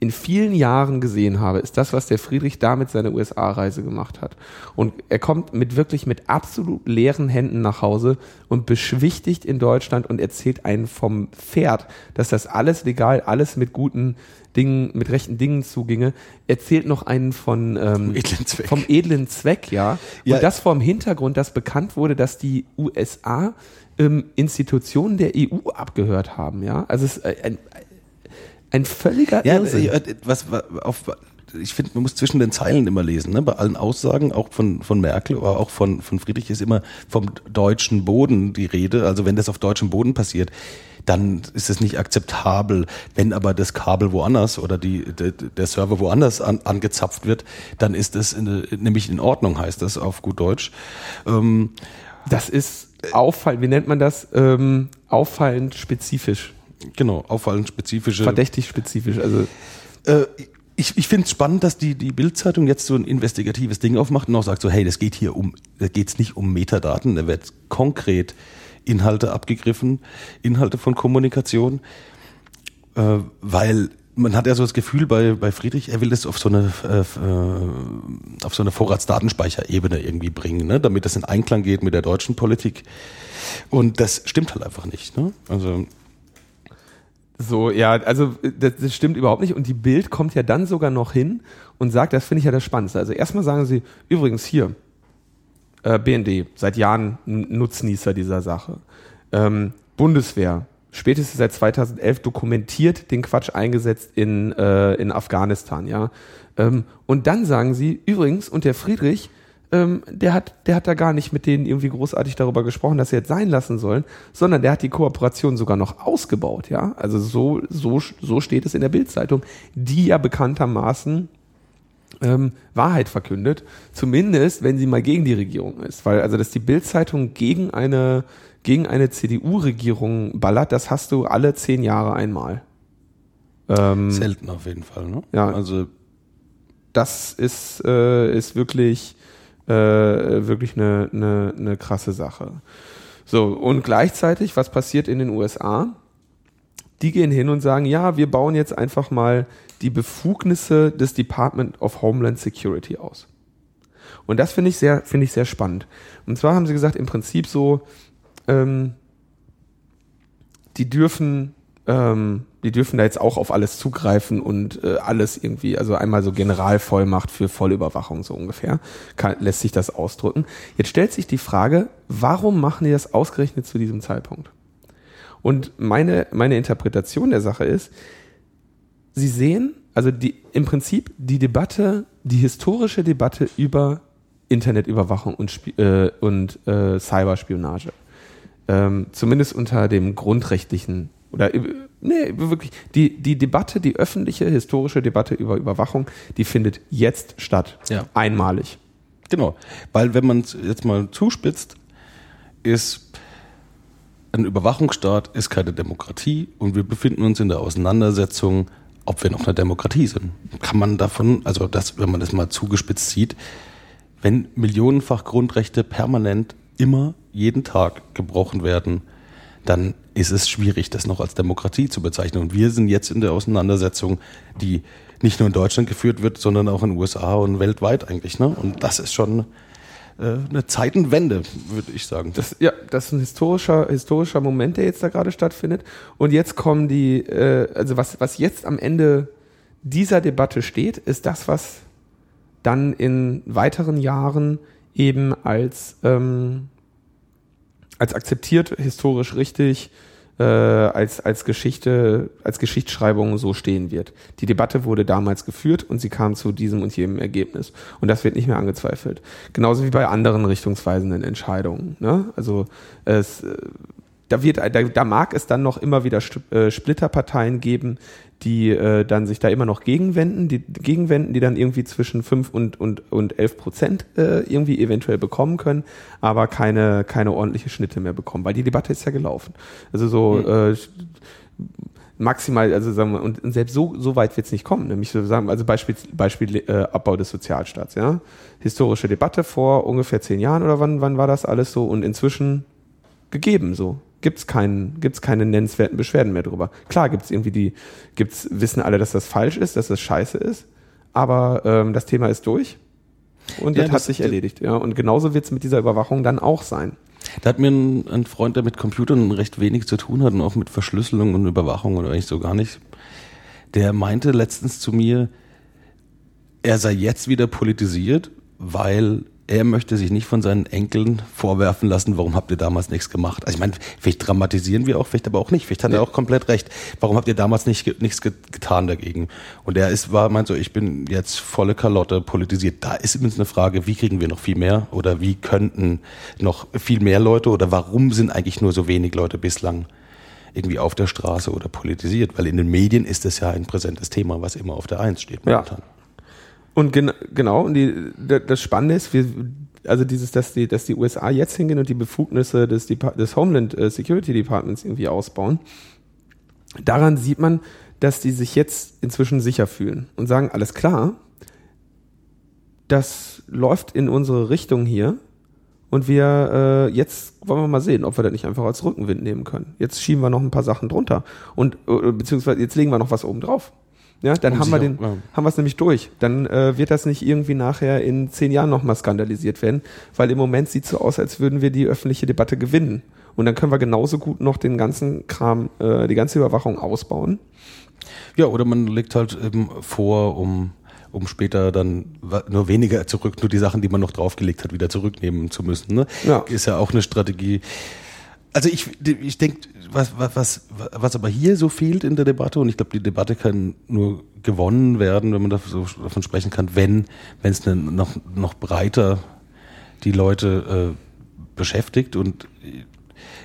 in vielen Jahren gesehen habe, ist das, was der Friedrich da mit seiner USA-Reise gemacht hat. Und er kommt mit wirklich mit absolut leeren Händen nach Hause und beschwichtigt in Deutschland und erzählt einen vom Pferd, dass das alles legal, alles mit guten Dingen, mit rechten Dingen zuginge. Erzählt noch einen von ähm, Edlen Zweck. vom edlen Zweck, ja. Ja. Und das vor dem Hintergrund, dass bekannt wurde, dass die USA ähm, Institutionen der EU abgehört haben, ja. Also es ist äh, ein, ein völliger Ja, Irrsinn. äh, was, was auf, ich finde, man muss zwischen den Zeilen immer lesen. Ne? Bei allen Aussagen, auch von, von Merkel, aber auch von, von Friedrich, ist immer vom deutschen Boden die Rede. Also wenn das auf deutschem Boden passiert, dann ist es nicht akzeptabel. Wenn aber das Kabel woanders oder die, der, der Server woanders an, angezapft wird, dann ist es in, nämlich in Ordnung, heißt das auf gut Deutsch. Ähm, Das ist auffallend, wie nennt man das? Ähm, auffallend spezifisch. Genau, auffallend spezifische. Verdächtig spezifisch. Also Äh, ich ich finde es spannend, dass die, die Bild-Zeitung jetzt so ein investigatives Ding aufmacht und auch sagt so, hey, das geht hier um, da geht's nicht um Metadaten, da wird konkret Inhalte abgegriffen, Inhalte von Kommunikation, äh, weil man hat ja so das Gefühl bei, bei Friedrich, er will das auf so eine, äh, auf so eine Vorratsdatenspeicherebene irgendwie bringen, ne? damit das in Einklang geht mit der deutschen Politik. Und das stimmt halt einfach nicht. Ne? Also so, ja, also das, das stimmt überhaupt nicht. Und die Bild kommt ja dann sogar noch hin und sagt, das finde ich ja das Spannendste. Also erstmal sagen sie, übrigens hier, äh, BND, seit Jahren Nutznießer dieser Sache. Ähm, Bundeswehr, spätestens seit 2011 dokumentiert den Quatsch eingesetzt in, äh, in Afghanistan, ja. Ähm, und dann sagen sie, übrigens, und der Friedrich, ähm, der, hat, der hat da gar nicht mit denen irgendwie großartig darüber gesprochen, dass sie jetzt sein lassen sollen, sondern der hat die Kooperation sogar noch ausgebaut, ja. Also so, so, so steht es in der Bildzeitung, die ja bekanntermaßen ähm, Wahrheit verkündet, zumindest wenn sie mal gegen die Regierung ist. Weil also, dass die Bildzeitung gegen eine, gegen eine CDU-Regierung ballert, das hast du alle zehn Jahre einmal. Ähm, selten auf jeden Fall. Ne? Ja. Also das ist, äh, ist wirklich, äh, wirklich eine, eine, eine krasse Sache. So, und gleichzeitig, was passiert in den USA? Die gehen hin und sagen, ja, wir bauen jetzt einfach mal die Befugnisse des Department of Homeland Security aus. Und das finde ich sehr, finde ich sehr spannend. Und zwar haben sie gesagt, im Prinzip so, ähm, die dürfen, ähm, die dürfen da jetzt auch auf alles zugreifen und äh, alles irgendwie, also einmal so Generalvollmacht für Vollüberwachung so ungefähr, kann, lässt sich das ausdrücken. Jetzt stellt sich die Frage, warum machen die das ausgerechnet zu diesem Zeitpunkt? Und meine, meine Interpretation der Sache ist, sie sehen, also die, im Prinzip die Debatte, die historische Debatte über Internetüberwachung und, Spi- äh, und äh, Cyberspionage. Ähm, zumindest unter dem grundrechtlichen oder üb- nee, wirklich die die Debatte, die öffentliche historische Debatte über Überwachung, die findet jetzt statt, Ja. einmalig. Genau, weil wenn man es jetzt mal zuspitzt, ist ein Überwachungsstaat ist keine Demokratie und wir befinden uns in der Auseinandersetzung ob wir noch eine Demokratie sind. Kann man davon, also das, wenn man das mal zugespitzt sieht, wenn millionenfach Grundrechte permanent immer jeden Tag gebrochen werden, dann ist es schwierig, das noch als Demokratie zu bezeichnen. Und wir sind jetzt in der Auseinandersetzung, die nicht nur in Deutschland geführt wird, sondern auch in den USA und weltweit eigentlich. Ne? Und das ist schon äh, eine Zeitenwende, würde ich sagen. Das, ja, das ist ein historischer, historischer Moment, der jetzt da gerade stattfindet. Und jetzt kommen die, äh, also was, was jetzt am Ende dieser Debatte steht, ist das, was dann in weiteren Jahren eben als, ähm, als akzeptiert, historisch richtig, äh, als, als Geschichte, als Geschichtsschreibung so stehen wird. Die Debatte wurde damals geführt und sie kam zu diesem und jenem Ergebnis. Und das wird nicht mehr angezweifelt. Genauso wie bei anderen richtungsweisenden Entscheidungen. Ne? Also es, äh, da wird, da, da mag es dann noch immer wieder äh, Splitterparteien geben, die äh, dann sich da immer noch gegenwenden, die gegenwenden, die dann irgendwie zwischen fünf und, und, und elf Prozent äh, irgendwie eventuell bekommen können, aber keine, keine ordentliche Schnitte mehr bekommen, weil die Debatte ist ja gelaufen. Also so mhm. äh, maximal, also sagen wir, und, und selbst so, so weit wird es nicht kommen, nämlich so sagen, also Beispiel, Beispiel äh, Abbau des Sozialstaats, ja. Historische Debatte vor ungefähr zehn Jahren oder wann, wann war das alles so und inzwischen gegeben so gibt's keinen, gibt's keine nennenswerten Beschwerden mehr drüber. Klar gibt's irgendwie die, gibt's, wissen alle, dass das falsch ist, dass das scheiße ist, aber ähm, das Thema ist durch und ja, das, hat sich erledigt. Ja, und genauso wird's mit dieser Überwachung dann auch sein. Da hat mir ein, ein, Freund, der mit Computern recht wenig zu tun hat und auch mit Verschlüsselung und Überwachung oder eigentlich so gar nicht, der meinte letztens zu mir, er sei jetzt wieder politisiert, weil er möchte sich nicht von seinen Enkeln vorwerfen lassen, warum habt ihr damals nichts gemacht. Also ich meine, vielleicht dramatisieren wir auch, vielleicht aber auch nicht. Vielleicht hat ja. er auch komplett recht. Warum habt ihr damals nicht, nichts getan dagegen? Und er ist, war, meint so, ich bin jetzt volle Kalotte politisiert. Da ist übrigens eine Frage, wie kriegen wir noch viel mehr? Oder wie könnten noch viel mehr Leute oder warum sind eigentlich nur so wenig Leute bislang irgendwie auf der Straße oder politisiert? Weil in den Medien ist es ja ein präsentes Thema, was immer auf der Eins steht momentan. Ja. Und gen genau, und die, das Spannende ist, wir, also dieses, dass die, dass die USA jetzt hingehen und die Befugnisse des, des Homeland äh, Security Departments irgendwie ausbauen, daran sieht man, dass die sich jetzt inzwischen sicher fühlen und sagen, alles klar, das läuft in unsere Richtung hier und wir äh, jetzt wollen wir mal sehen, ob wir das nicht einfach als Rückenwind nehmen können. Jetzt schieben wir noch ein paar Sachen drunter und äh, beziehungsweise jetzt legen wir noch was oben drauf. Ja, dann haben wir den, ja. haben wir es nämlich durch. Dann äh, wird das nicht irgendwie nachher in zehn Jahren nochmal skandalisiert werden, weil im Moment sieht so aus, als würden wir die öffentliche Debatte gewinnen. Und dann können wir genauso gut noch den ganzen Kram, äh, die ganze Überwachung ausbauen. Ja, oder man legt halt eben vor, um um später dann nur weniger zurück, nur die Sachen, die man noch draufgelegt hat, wieder zurücknehmen zu müssen. Ne? Ja. Ist ja auch eine Strategie. Also ich, ich denke, was, was, was aber hier so fehlt in der Debatte, und ich glaube, die Debatte kann nur gewonnen werden, wenn man davon sprechen kann, wenn wenn es noch, noch breiter die Leute äh, beschäftigt. Und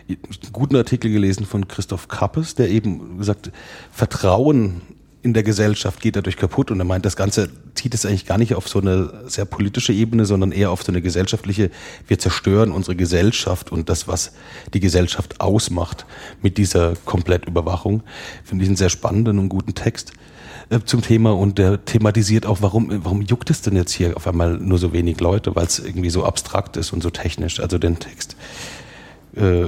einen guten Artikel gelesen von Christoph Kappes, der eben gesagt, Vertrauen in der Gesellschaft geht dadurch kaputt und er meint, das Ganze zieht es eigentlich gar nicht auf so eine sehr politische Ebene, sondern eher auf so eine gesellschaftliche, wir zerstören unsere Gesellschaft und das, was die Gesellschaft ausmacht mit dieser Komplettüberwachung. Finde ich einen sehr spannenden und guten Text äh, zum Thema und der thematisiert auch, warum, warum juckt es denn jetzt hier auf einmal nur so wenig Leute, weil es irgendwie so abstrakt ist und so technisch. Also den Text äh,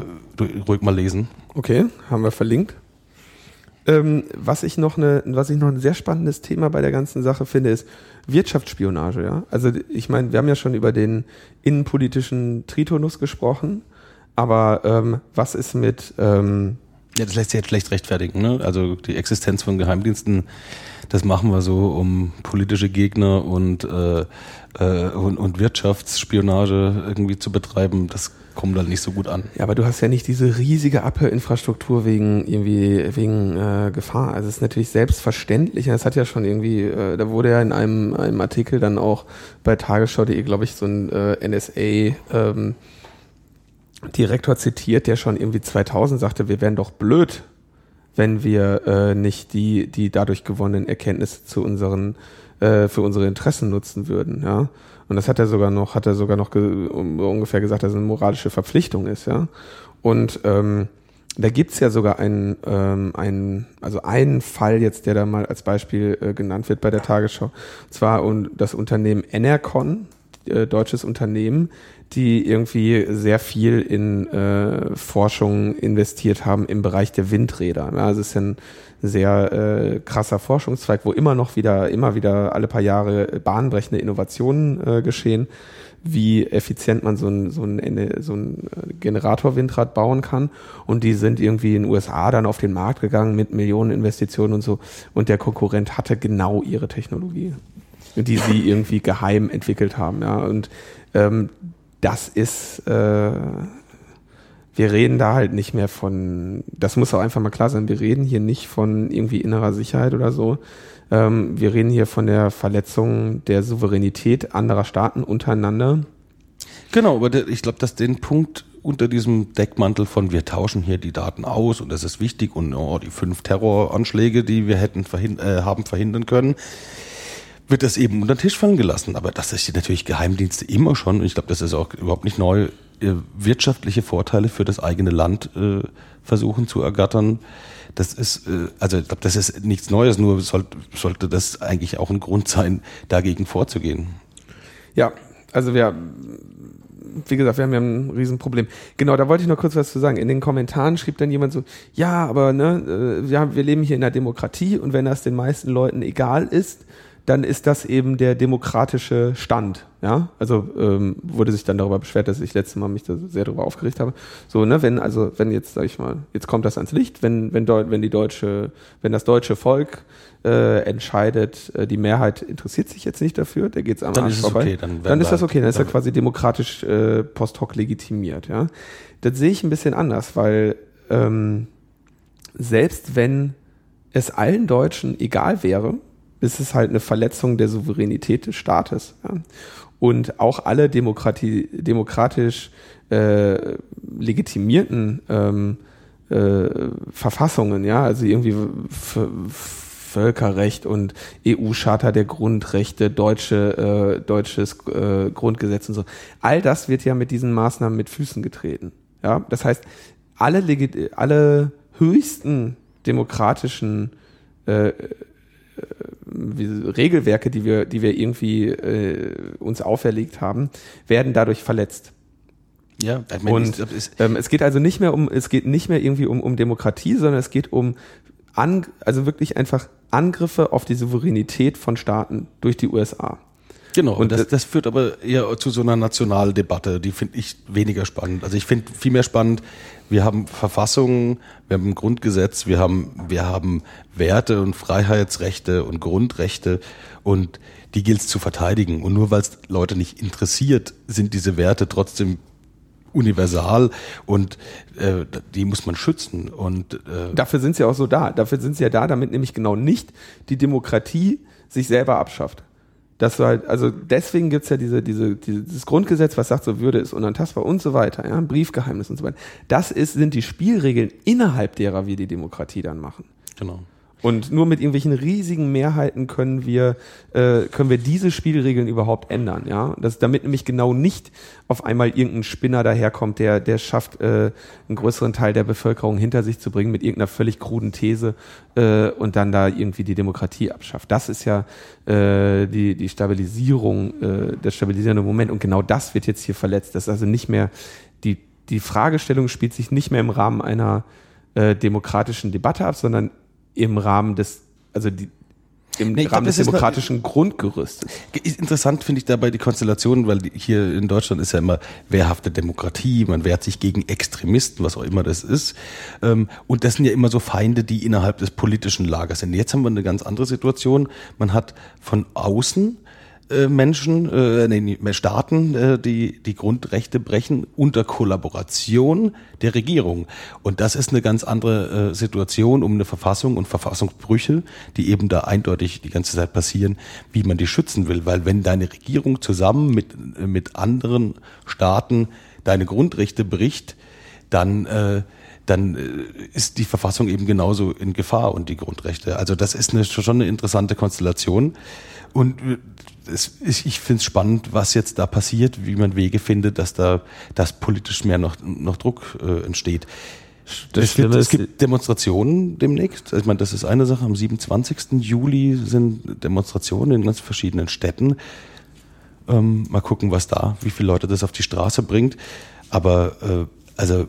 ruhig mal lesen. Okay, haben wir verlinkt. Ähm, was ich noch eine, was ich noch ein sehr spannendes Thema bei der ganzen Sache finde, ist Wirtschaftsspionage. Ja, also ich meine, wir haben ja schon über den innenpolitischen Tritonus gesprochen, aber ähm, was ist mit ähm, ja, das lässt sich jetzt schlecht rechtfertigen. Ne? Also die Existenz von Geheimdiensten, das machen wir so, um politische Gegner und, äh, äh, und, und Wirtschaftsspionage irgendwie zu betreiben. Das kommen dann nicht so gut an. Ja, aber du hast ja nicht diese riesige Abhörinfrastruktur wegen irgendwie wegen äh, Gefahr. Also es ist natürlich selbstverständlich. Das hat ja schon irgendwie, äh, da wurde ja in einem, einem Artikel dann auch bei Tagesschau.de, glaube ich, so ein äh, NSA ähm, Direktor zitiert, der schon irgendwie 2000 sagte, wir wären doch blöd, wenn wir äh, nicht die die dadurch gewonnenen Erkenntnisse zu unseren äh, für unsere Interessen nutzen würden, ja. Und das hat er sogar noch, hat er sogar noch ge ungefähr gesagt, dass es eine moralische Verpflichtung ist, ja. Und ähm, Da gibt's ja sogar einen, ähm, einen, also einen Fall jetzt, der da mal als Beispiel äh, genannt wird bei der Tagesschau. Und zwar un das Unternehmen Enercon, äh, deutsches Unternehmen, die irgendwie sehr viel in äh, Forschung investiert haben im Bereich der Windräder. Also es ist ein sehr äh, krasser Forschungszweig, wo immer noch wieder, immer wieder alle paar Jahre bahnbrechende Innovationen äh, geschehen wie effizient man so ein, so ein, so ein äh, Generator-Windrad bauen kann. Und die sind irgendwie in den USA dann auf den Markt gegangen mit Millionen Investitionen und so. Und der Konkurrent hatte genau ihre Technologie, die sie irgendwie geheim entwickelt haben. Ja. Und ähm, das ist, äh, wir reden da halt nicht mehr von, das muss auch einfach mal klar sein, wir reden hier nicht von irgendwie innerer Sicherheit oder so, ähm, wir reden hier von der Verletzung der Souveränität anderer Staaten untereinander. Genau, aber ich glaube, dass den Punkt unter diesem Deckmantel von wir tauschen hier die Daten aus und das ist wichtig und oh, die fünf Terroranschläge, die wir hätten verhind äh, haben verhindern können, wird das eben unter den Tisch fallen gelassen. Aber das ist natürlich Geheimdienste immer schon und ich glaube, das ist auch überhaupt nicht neu, wirtschaftliche Vorteile für das eigene Land äh, versuchen zu ergattern das ist, äh, also ich glaube, das ist nichts Neues, nur sollte, sollte das eigentlich auch ein Grund sein, dagegen vorzugehen. Ja, also wir, wie gesagt, wir haben ja ein Riesenproblem. Genau, da wollte ich noch kurz was zu sagen. In den Kommentaren schrieb dann jemand so, ja, aber ne, äh, wir, wir leben hier in einer Demokratie und wenn das den meisten Leuten egal ist, dann ist das eben der demokratische Stand. Ja, also ähm, wurde sich dann darüber beschwert, dass ich letztes Mal mich da sehr darüber aufgeregt habe. So, ne, wenn also wenn jetzt sag ich mal, jetzt kommt das ans Licht, wenn wenn Deu wenn die deutsche, wenn das deutsche Volk äh, entscheidet, äh, die Mehrheit interessiert sich jetzt nicht dafür, der geht's am dann Arsch ist es vorbei. Okay, dann, dann ist das okay, dann ist er quasi demokratisch äh, post hoc legitimiert. Ja, das sehe ich ein bisschen anders, weil ähm, selbst wenn es allen Deutschen egal wäre, ist es halt eine Verletzung der Souveränität des Staates. Ja. Und auch alle Demokratie, demokratisch äh, legitimierten ähm, äh, Verfassungen, ja, also irgendwie Völkerrecht und EU-Charta der Grundrechte, deutsche, äh, deutsches äh, Grundgesetz und so. All das wird ja mit diesen Maßnahmen mit Füßen getreten. Ja, das heißt, alle, alle höchsten demokratischen äh, Regelwerke, die wir, die wir irgendwie äh, uns auferlegt haben, werden dadurch verletzt. Ja, ich meine, und ähm, es geht also nicht mehr um, es geht nicht mehr irgendwie um, um Demokratie, sondern es geht um an, also wirklich einfach Angriffe auf die Souveränität von Staaten durch die USA. Genau, und das, das führt aber eher zu so einer Nationaldebatte, die finde ich weniger spannend. Also ich finde viel mehr spannend, wir haben Verfassungen, wir haben ein Grundgesetz, wir haben, wir haben Werte und Freiheitsrechte und Grundrechte und die gilt es zu verteidigen. Und nur weil es Leute nicht interessiert, sind diese Werte trotzdem universal und äh, die muss man schützen. Und äh dafür sind sie auch so da. Dafür sind sie ja da, damit nämlich genau nicht die Demokratie sich selber abschafft dass du halt, also deswegen gibt's ja diese, diese, dieses Grundgesetz, was sagt, so Würde ist unantastbar und so weiter, ja, Briefgeheimnis und so weiter. Das ist, sind die Spielregeln, innerhalb derer wir die Demokratie dann machen. Genau. Und nur mit irgendwelchen riesigen Mehrheiten können wir, äh, können wir diese Spielregeln überhaupt ändern, ja. Das, damit nämlich genau nicht auf einmal irgendein Spinner daherkommt, der, der schafft, äh, einen größeren Teil der Bevölkerung hinter sich zu bringen mit irgendeiner völlig kruden These äh, und dann da irgendwie die Demokratie abschafft. Das ist ja äh, die, die Stabilisierung, äh, der stabilisierende Moment. Und genau das wird jetzt hier verletzt. Das ist also nicht mehr, die, die Fragestellung spielt sich nicht mehr im Rahmen einer äh, demokratischen Debatte ab, sondern im Rahmen des, also die, im nee, Rahmen glaub, des demokratischen Grundgerüstes. Interessant finde ich dabei die Konstellation, weil hier in Deutschland ist ja immer wehrhafte Demokratie, man wehrt sich gegen Extremisten, was auch immer das ist. Ähm, und das sind ja immer so Feinde, die innerhalb des politischen Lagers sind. Jetzt haben wir eine ganz andere Situation. Man hat von außen Menschen, äh, nee, Staaten, äh, die die Grundrechte brechen unter Kollaboration der Regierung. Und das ist eine ganz andere äh, Situation um eine Verfassung und Verfassungsbrüche, die eben da eindeutig die ganze Zeit passieren, wie man die schützen will. Weil wenn deine Regierung zusammen mit, äh, mit anderen Staaten deine Grundrechte bricht, dann äh, dann äh, ist die Verfassung eben genauso in Gefahr und die Grundrechte. Also das ist eine, schon eine interessante Konstellation. Und äh, es, ich finde es spannend, was jetzt da passiert, wie man Wege findet, dass da dass politisch mehr noch, noch Druck äh, entsteht. Das es, gibt, es gibt Demonstrationen demnächst. Ich meine, das ist eine Sache. Am 27. Juli sind Demonstrationen in ganz verschiedenen Städten. Ähm, mal gucken, was da, wie viele Leute das auf die Straße bringt. Aber äh, also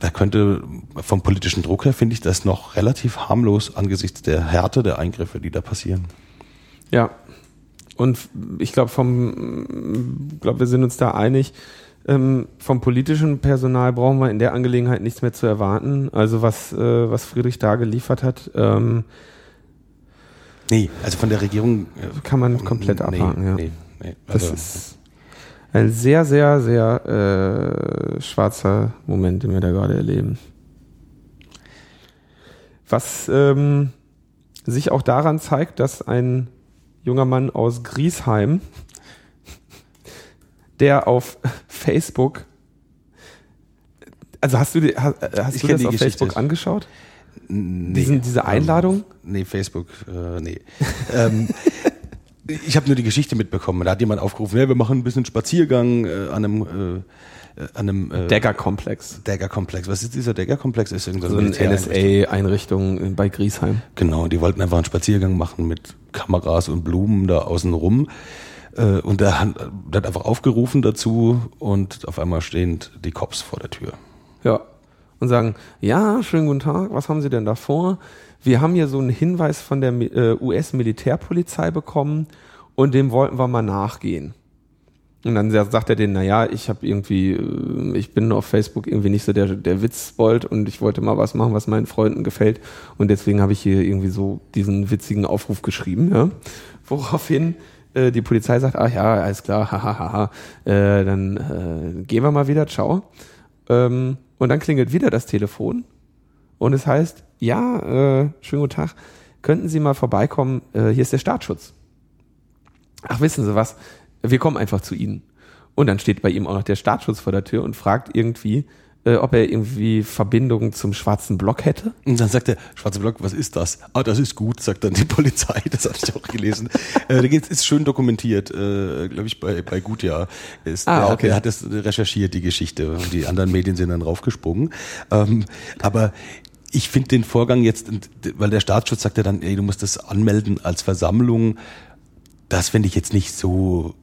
da könnte vom politischen Druck her finde ich das noch relativ harmlos angesichts der Härte der Eingriffe, die da passieren. Ja. Und ich glaube, vom, glaube, wir sind uns da einig. Ähm, vom politischen Personal brauchen wir in der Angelegenheit nichts mehr zu erwarten. Also was, äh, was Friedrich da geliefert hat, ähm, Nee, also von der Regierung äh, kann man komplett nee, abhaken. ja. Nee, nee. Das Also, ist ein sehr, sehr, sehr äh, schwarzer Moment, den wir da gerade erleben. Was ähm, sich auch daran zeigt, dass ein junger Mann aus Griesheim, [laughs] der auf Facebook, also hast du, die, hast, hast Ich du das die auf Geschichte. Facebook angeschaut? nee, Diesen, diese Einladung? Ähm, nee, Facebook, äh, nee. [laughs] ähm, ich habe nur die Geschichte mitbekommen. Da hat jemand aufgerufen, ja, wir machen ein bisschen Spaziergang äh, an einem, äh, äh, an einem äh, Dagger-Komplex. Dagger-Komplex. Was ist dieser Dagger-Komplex? Ist irgendein So eine. NSA-Einrichtung bei Griesheim. Genau, die wollten einfach einen Spaziergang machen mit Kameras und Blumen da außen rum. Äh, Und der hat, hat einfach aufgerufen dazu und auf einmal stehen die Cops vor der Tür. Ja. Und sagen, ja, schönen guten Tag, was haben Sie denn da vor? Wir haben hier so einen Hinweis von der äh, US-Militärpolizei bekommen und dem wollten wir mal nachgehen. Und dann sagt er denen, na ja, ich habe irgendwie, äh, ich bin auf Facebook irgendwie nicht so der, der Witzbold und ich wollte mal was machen, was meinen Freunden gefällt. Und deswegen habe ich hier irgendwie so diesen witzigen Aufruf geschrieben, ja. Woraufhin äh, die Polizei sagt, ach ja, alles klar, [laughs] hahaha, ha, ha, äh, dann äh, gehen wir mal wieder, ciao. Ähm, und dann klingelt wieder das Telefon und es heißt, ja, äh, schönen guten Tag, könnten Sie mal vorbeikommen, äh, hier ist der Staatsschutz. Ach, wissen Sie was, wir kommen einfach zu Ihnen. Und dann steht bei ihm auch noch der Staatsschutz vor der Tür und fragt irgendwie, äh, ob er irgendwie Verbindungen zum schwarzen Block hätte. Und dann sagt der schwarze Block, was ist das? Ah, das ist gut, sagt dann die [laughs] Polizei. Das habe ich auch gelesen. äh, da geht's, ist schön dokumentiert, äh, glaube ich, bei, bei Gutjahr. Ist, Ah, hat- okay. der hat das recherchiert, die Geschichte. Und die anderen Medien sind dann raufgesprungen. Ähm, aber ich finde den Vorgang jetzt, weil der Staatsschutz sagt ja dann, ey, du musst das anmelden als Versammlung. Das finde ich jetzt nicht so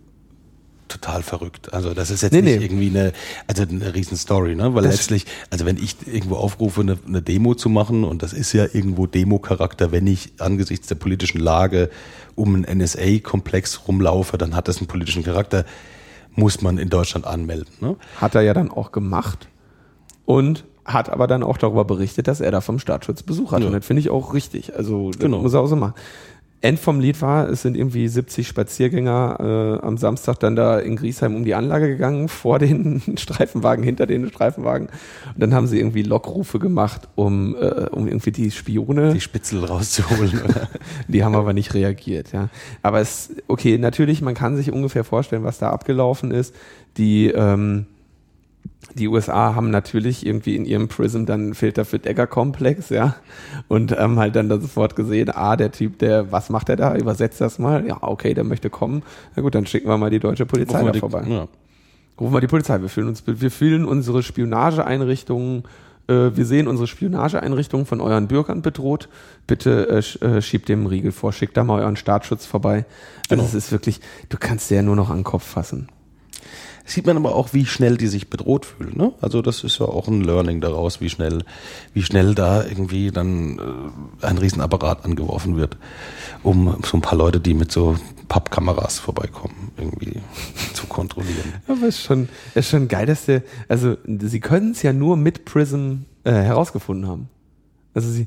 total verrückt. Also das ist jetzt Nee, nicht nee. irgendwie eine, also eine riesen Story, ne? Weil Das- letztlich, also wenn ich irgendwo aufrufe, eine, eine Demo zu machen, und das ist ja irgendwo Demo-Charakter, wenn ich angesichts der politischen Lage um einen NSA-Komplex rumlaufe, dann hat das einen politischen Charakter, muss man in Deutschland anmelden. Ne? Hat er ja dann auch gemacht und hat aber dann auch darüber berichtet, dass er da vom Staatsschutz Besuch hatte. Ja. Und das finde ich auch richtig. Also Genau. muss er auch so machen. End vom Lied war, es sind irgendwie 70 Spaziergänger äh, am Samstag dann da in Griesheim um die Anlage gegangen, [laughs] vor den Streifenwagen, hinter den Streifenwagen. Und dann haben sie irgendwie Lockrufe gemacht, um, äh, um irgendwie die Spione Die Spitzel rauszuholen. [laughs] Die haben aber nicht reagiert, ja. Aber es, okay, natürlich, man kann sich ungefähr vorstellen, was da abgelaufen ist. Die, ähm, die USA haben natürlich irgendwie in ihrem Prism dann einen Filter für Dagger-Komplex, ja. Und haben halt dann da sofort gesehen, ah, der Typ, der, was macht der da? Übersetzt das mal. Ja, okay, der möchte kommen. Na gut, dann schicken wir mal die deutsche Polizei da die- vorbei. Ja. Rufen wir die Polizei. Wir fühlen uns, wir fühlen unsere Spionageeinrichtungen, äh, wir sehen unsere Spionageeinrichtungen von euren Bürgern bedroht. Bitte äh, äh, schiebt dem Riegel vor, schickt da mal euren Staatsschutz vorbei. Also Genau. es ist wirklich, du kannst dir ja nur noch an den Kopf fassen. Sieht man aber auch, wie schnell die sich bedroht fühlen. Ne? Also das ist ja auch ein Learning daraus, wie schnell, wie schnell da irgendwie dann äh, ein Riesenapparat angeworfen wird, um so ein paar Leute, die mit so Pappkameras vorbeikommen, irgendwie [laughs] zu kontrollieren. Aber es ist schon, ist schon geil, dass der, also sie können es ja nur mit Prism äh, herausgefunden haben. Also sie,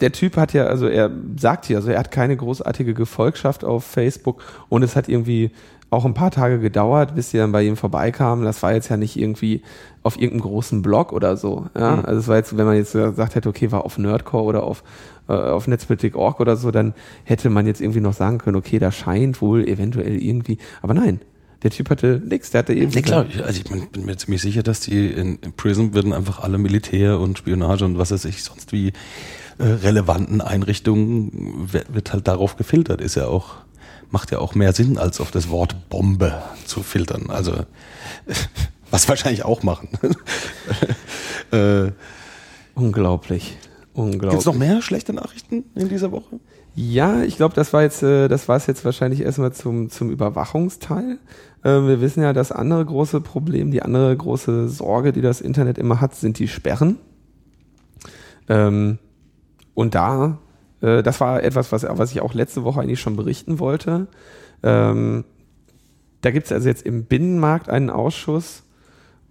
der Typ hat ja, also er sagt hier, also er hat keine großartige Gefolgschaft auf Facebook und es hat irgendwie auch ein paar Tage gedauert, bis sie dann bei ihm vorbeikamen. Das war jetzt ja nicht irgendwie auf irgendeinem großen Blog oder so. Ja? Mhm. Also es war jetzt, wenn man jetzt gesagt hätte, okay, war auf Nerdcore oder auf, äh, auf Netzpolitik.org oder so, dann hätte man jetzt irgendwie noch sagen können, okay, da scheint wohl eventuell irgendwie, aber nein. Der Typ hatte nichts, der hatte irgendwie. Nee, klar, ich- also ich bin, bin mir ziemlich sicher, dass die in, in Prism würden einfach alle Militär und Spionage und was weiß ich sonst wie äh, relevanten Einrichtungen wird, wird halt darauf gefiltert. Ist ja auch, macht ja auch mehr Sinn, als auf das Wort Bombe zu filtern. Also [laughs] Was wahrscheinlich auch machen. [laughs] äh, Unglaublich. Unglaublich. Gibt es noch mehr schlechte Nachrichten in dieser Woche? Ja, ich glaube, das war jetzt, äh, das war es jetzt wahrscheinlich erstmal zum, zum Überwachungsteil. Äh, wir wissen ja, das andere große Problem, die andere große Sorge, die das Internet immer hat, sind die Sperren. Ähm, und da, äh, das war etwas, was, was ich auch letzte Woche eigentlich schon berichten wollte. Ähm, da gibt es also jetzt im Binnenmarkt einen Ausschuss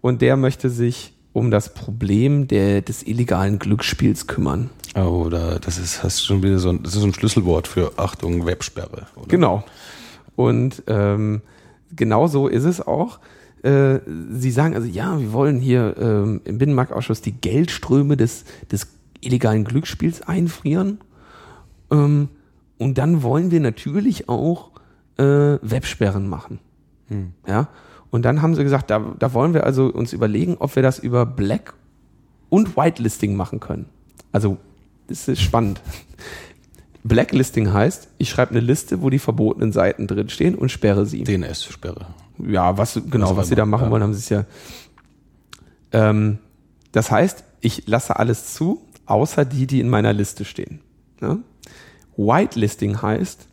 und der möchte sich um das Problem der, des illegalen Glücksspiels kümmern. Oh, da, das ist, hast schon wieder so ein, das ist ein Schlüsselwort für Achtung, Websperre. Oder? Genau. Und ähm, genau so ist es auch. Äh, Sie sagen also, ja, wir wollen hier ähm, im Binnenmarktausschuss die Geldströme des, des illegalen Glücksspiels einfrieren. Ähm, und dann wollen wir natürlich auch äh, Websperren machen. Hm. Ja. Und dann haben sie gesagt, da, da wollen wir also uns überlegen, ob wir das über Black und Whitelisting machen können. Also das ist spannend. Blacklisting heißt, ich schreibe eine Liste, wo die verbotenen Seiten drinstehen und sperre sie. DNS-Sperre. Ja, was genau, was, was sie da machen ja. wollen, haben sie es ja. Ähm, das heißt, ich lasse alles zu, außer die, die in meiner Liste stehen. Ja? Whitelisting heißt,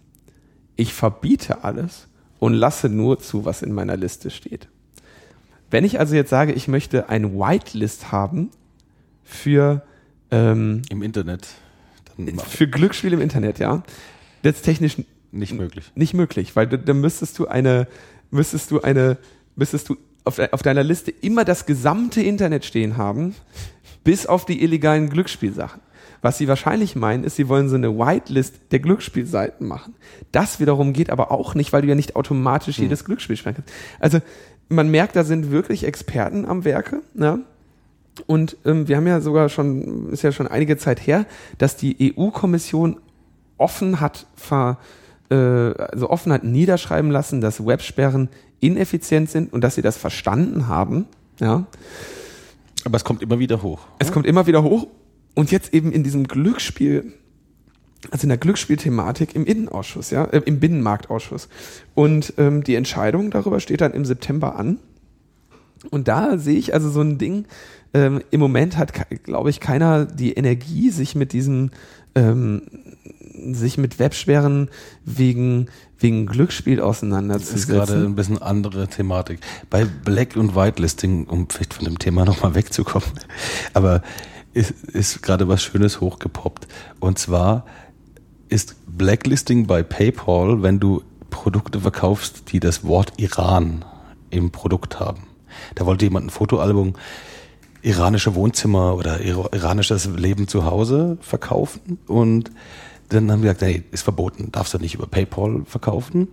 ich verbiete alles und lasse nur zu, was in meiner Liste steht. Wenn ich also jetzt sage, ich möchte ein Whitelist haben für ähm, im Internet, für Glücksspiele im Internet, ja, das ist technisch nicht möglich. Nicht möglich, weil dann müsstest du eine, müsstest du eine, müsstest du auf, auf deiner Liste immer das gesamte Internet stehen haben, bis auf die illegalen Glücksspielsachen. Was sie wahrscheinlich meinen, ist, sie wollen so eine Whitelist der Glücksspielseiten machen. Das wiederum geht aber auch nicht, weil du ja nicht automatisch hm. jedes Glücksspiel spielen kannst. Also man merkt, da sind wirklich Experten am Werke. Ne? Und ähm, wir haben ja sogar schon, ist ja schon einige Zeit her, dass die EU-Kommission offen hat ver, äh, also offen hat niederschreiben lassen, dass Websperren ineffizient sind und dass sie das verstanden haben. Ja. Aber es kommt immer wieder hoch. Es kommt immer wieder hoch und jetzt eben in diesem Glücksspiel, also in der Glücksspielthematik im Innenausschuss, ja, äh, im Binnenmarktausschuss. Und ähm, die Entscheidung darüber steht dann im September an. Und da sehe ich also so ein Ding, ähm, im Moment hat, glaube ich, keiner die Energie, sich mit diesem, ähm, sich mit Websperren wegen, wegen Glücksspiel auseinanderzusetzen. Das ist gerade ein bisschen andere Thematik. Bei Black- und Whitelisting, um vielleicht von dem Thema nochmal wegzukommen, aber ist, ist gerade was Schönes hochgepoppt. Und zwar ist Blacklisting bei PayPal, wenn du Produkte verkaufst, die das Wort Iran im Produkt haben. Da wollte jemand ein Fotoalbum iranische Wohnzimmer oder iranisches Leben zu Hause verkaufen und dann haben wir gesagt, hey, ist verboten, darfst du nicht über PayPal verkaufen.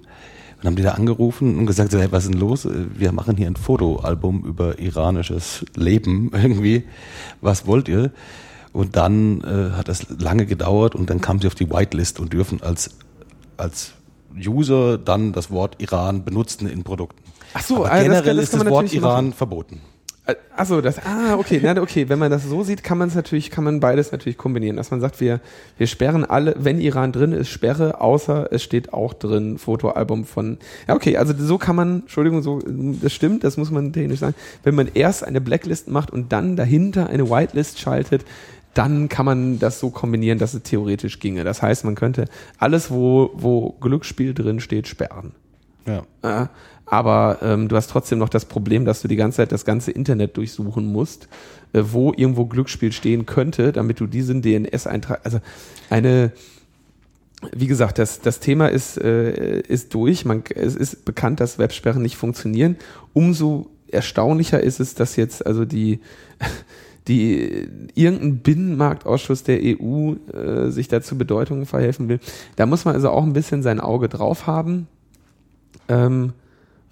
Dann haben die da angerufen und gesagt, hey, was ist denn los? Wir machen hier ein Fotoalbum über iranisches Leben [laughs] irgendwie. Was wollt ihr? Und dann äh, hat das lange gedauert und dann kamen sie auf die Whitelist und dürfen als, als User dann das Wort Iran benutzen in Produkten. Ach so, also generell das, das ist das Wort Iran machen. verboten. Achso, das, ah, okay, na, okay, wenn man das so sieht, kann man es natürlich, kann man beides natürlich kombinieren, dass man sagt, wir, wir sperren alle, wenn Iran drin ist, sperre, außer es steht auch drin, Fotoalbum von, ja, okay, also so kann man, Entschuldigung, so, das stimmt, das muss man technisch sagen, wenn man erst eine Blacklist macht und dann dahinter eine Whitelist schaltet, dann kann man das so kombinieren, dass es theoretisch ginge. Das heißt, man könnte alles, wo, wo Glücksspiel drin steht, sperren. Ja. Aber ähm, du hast trotzdem noch das Problem, dass du die ganze Zeit das ganze Internet durchsuchen musst, äh, wo irgendwo Glücksspiel stehen könnte, damit du diesen DNS-Eintrag, also eine, wie gesagt, das, das Thema ist, äh, ist durch. Man, es ist bekannt, dass Websperren nicht funktionieren. Umso erstaunlicher ist es, dass jetzt also die, [laughs] die irgendein Binnenmarktausschuss der EU äh, sich dazu Bedeutungen verhelfen will. Da muss man also auch ein bisschen sein Auge drauf haben. Ähm,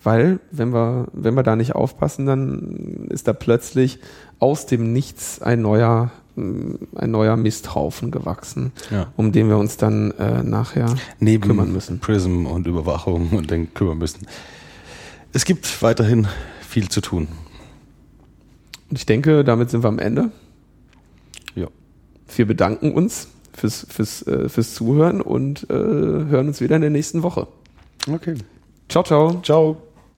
weil, wenn wir, wenn wir da nicht aufpassen, dann ist da plötzlich aus dem Nichts ein neuer, ein neuer Misthaufen gewachsen, ja. um den wir uns dann äh, nachher Neben kümmern müssen. Prism und Überwachung und dann kümmern müssen. Es gibt weiterhin viel zu tun. Und ich denke, damit sind wir am Ende. Ja. Wir bedanken uns fürs, fürs, äh, fürs Zuhören und äh, hören uns wieder in der nächsten Woche. Okay. Ciao, ciao. Ciao.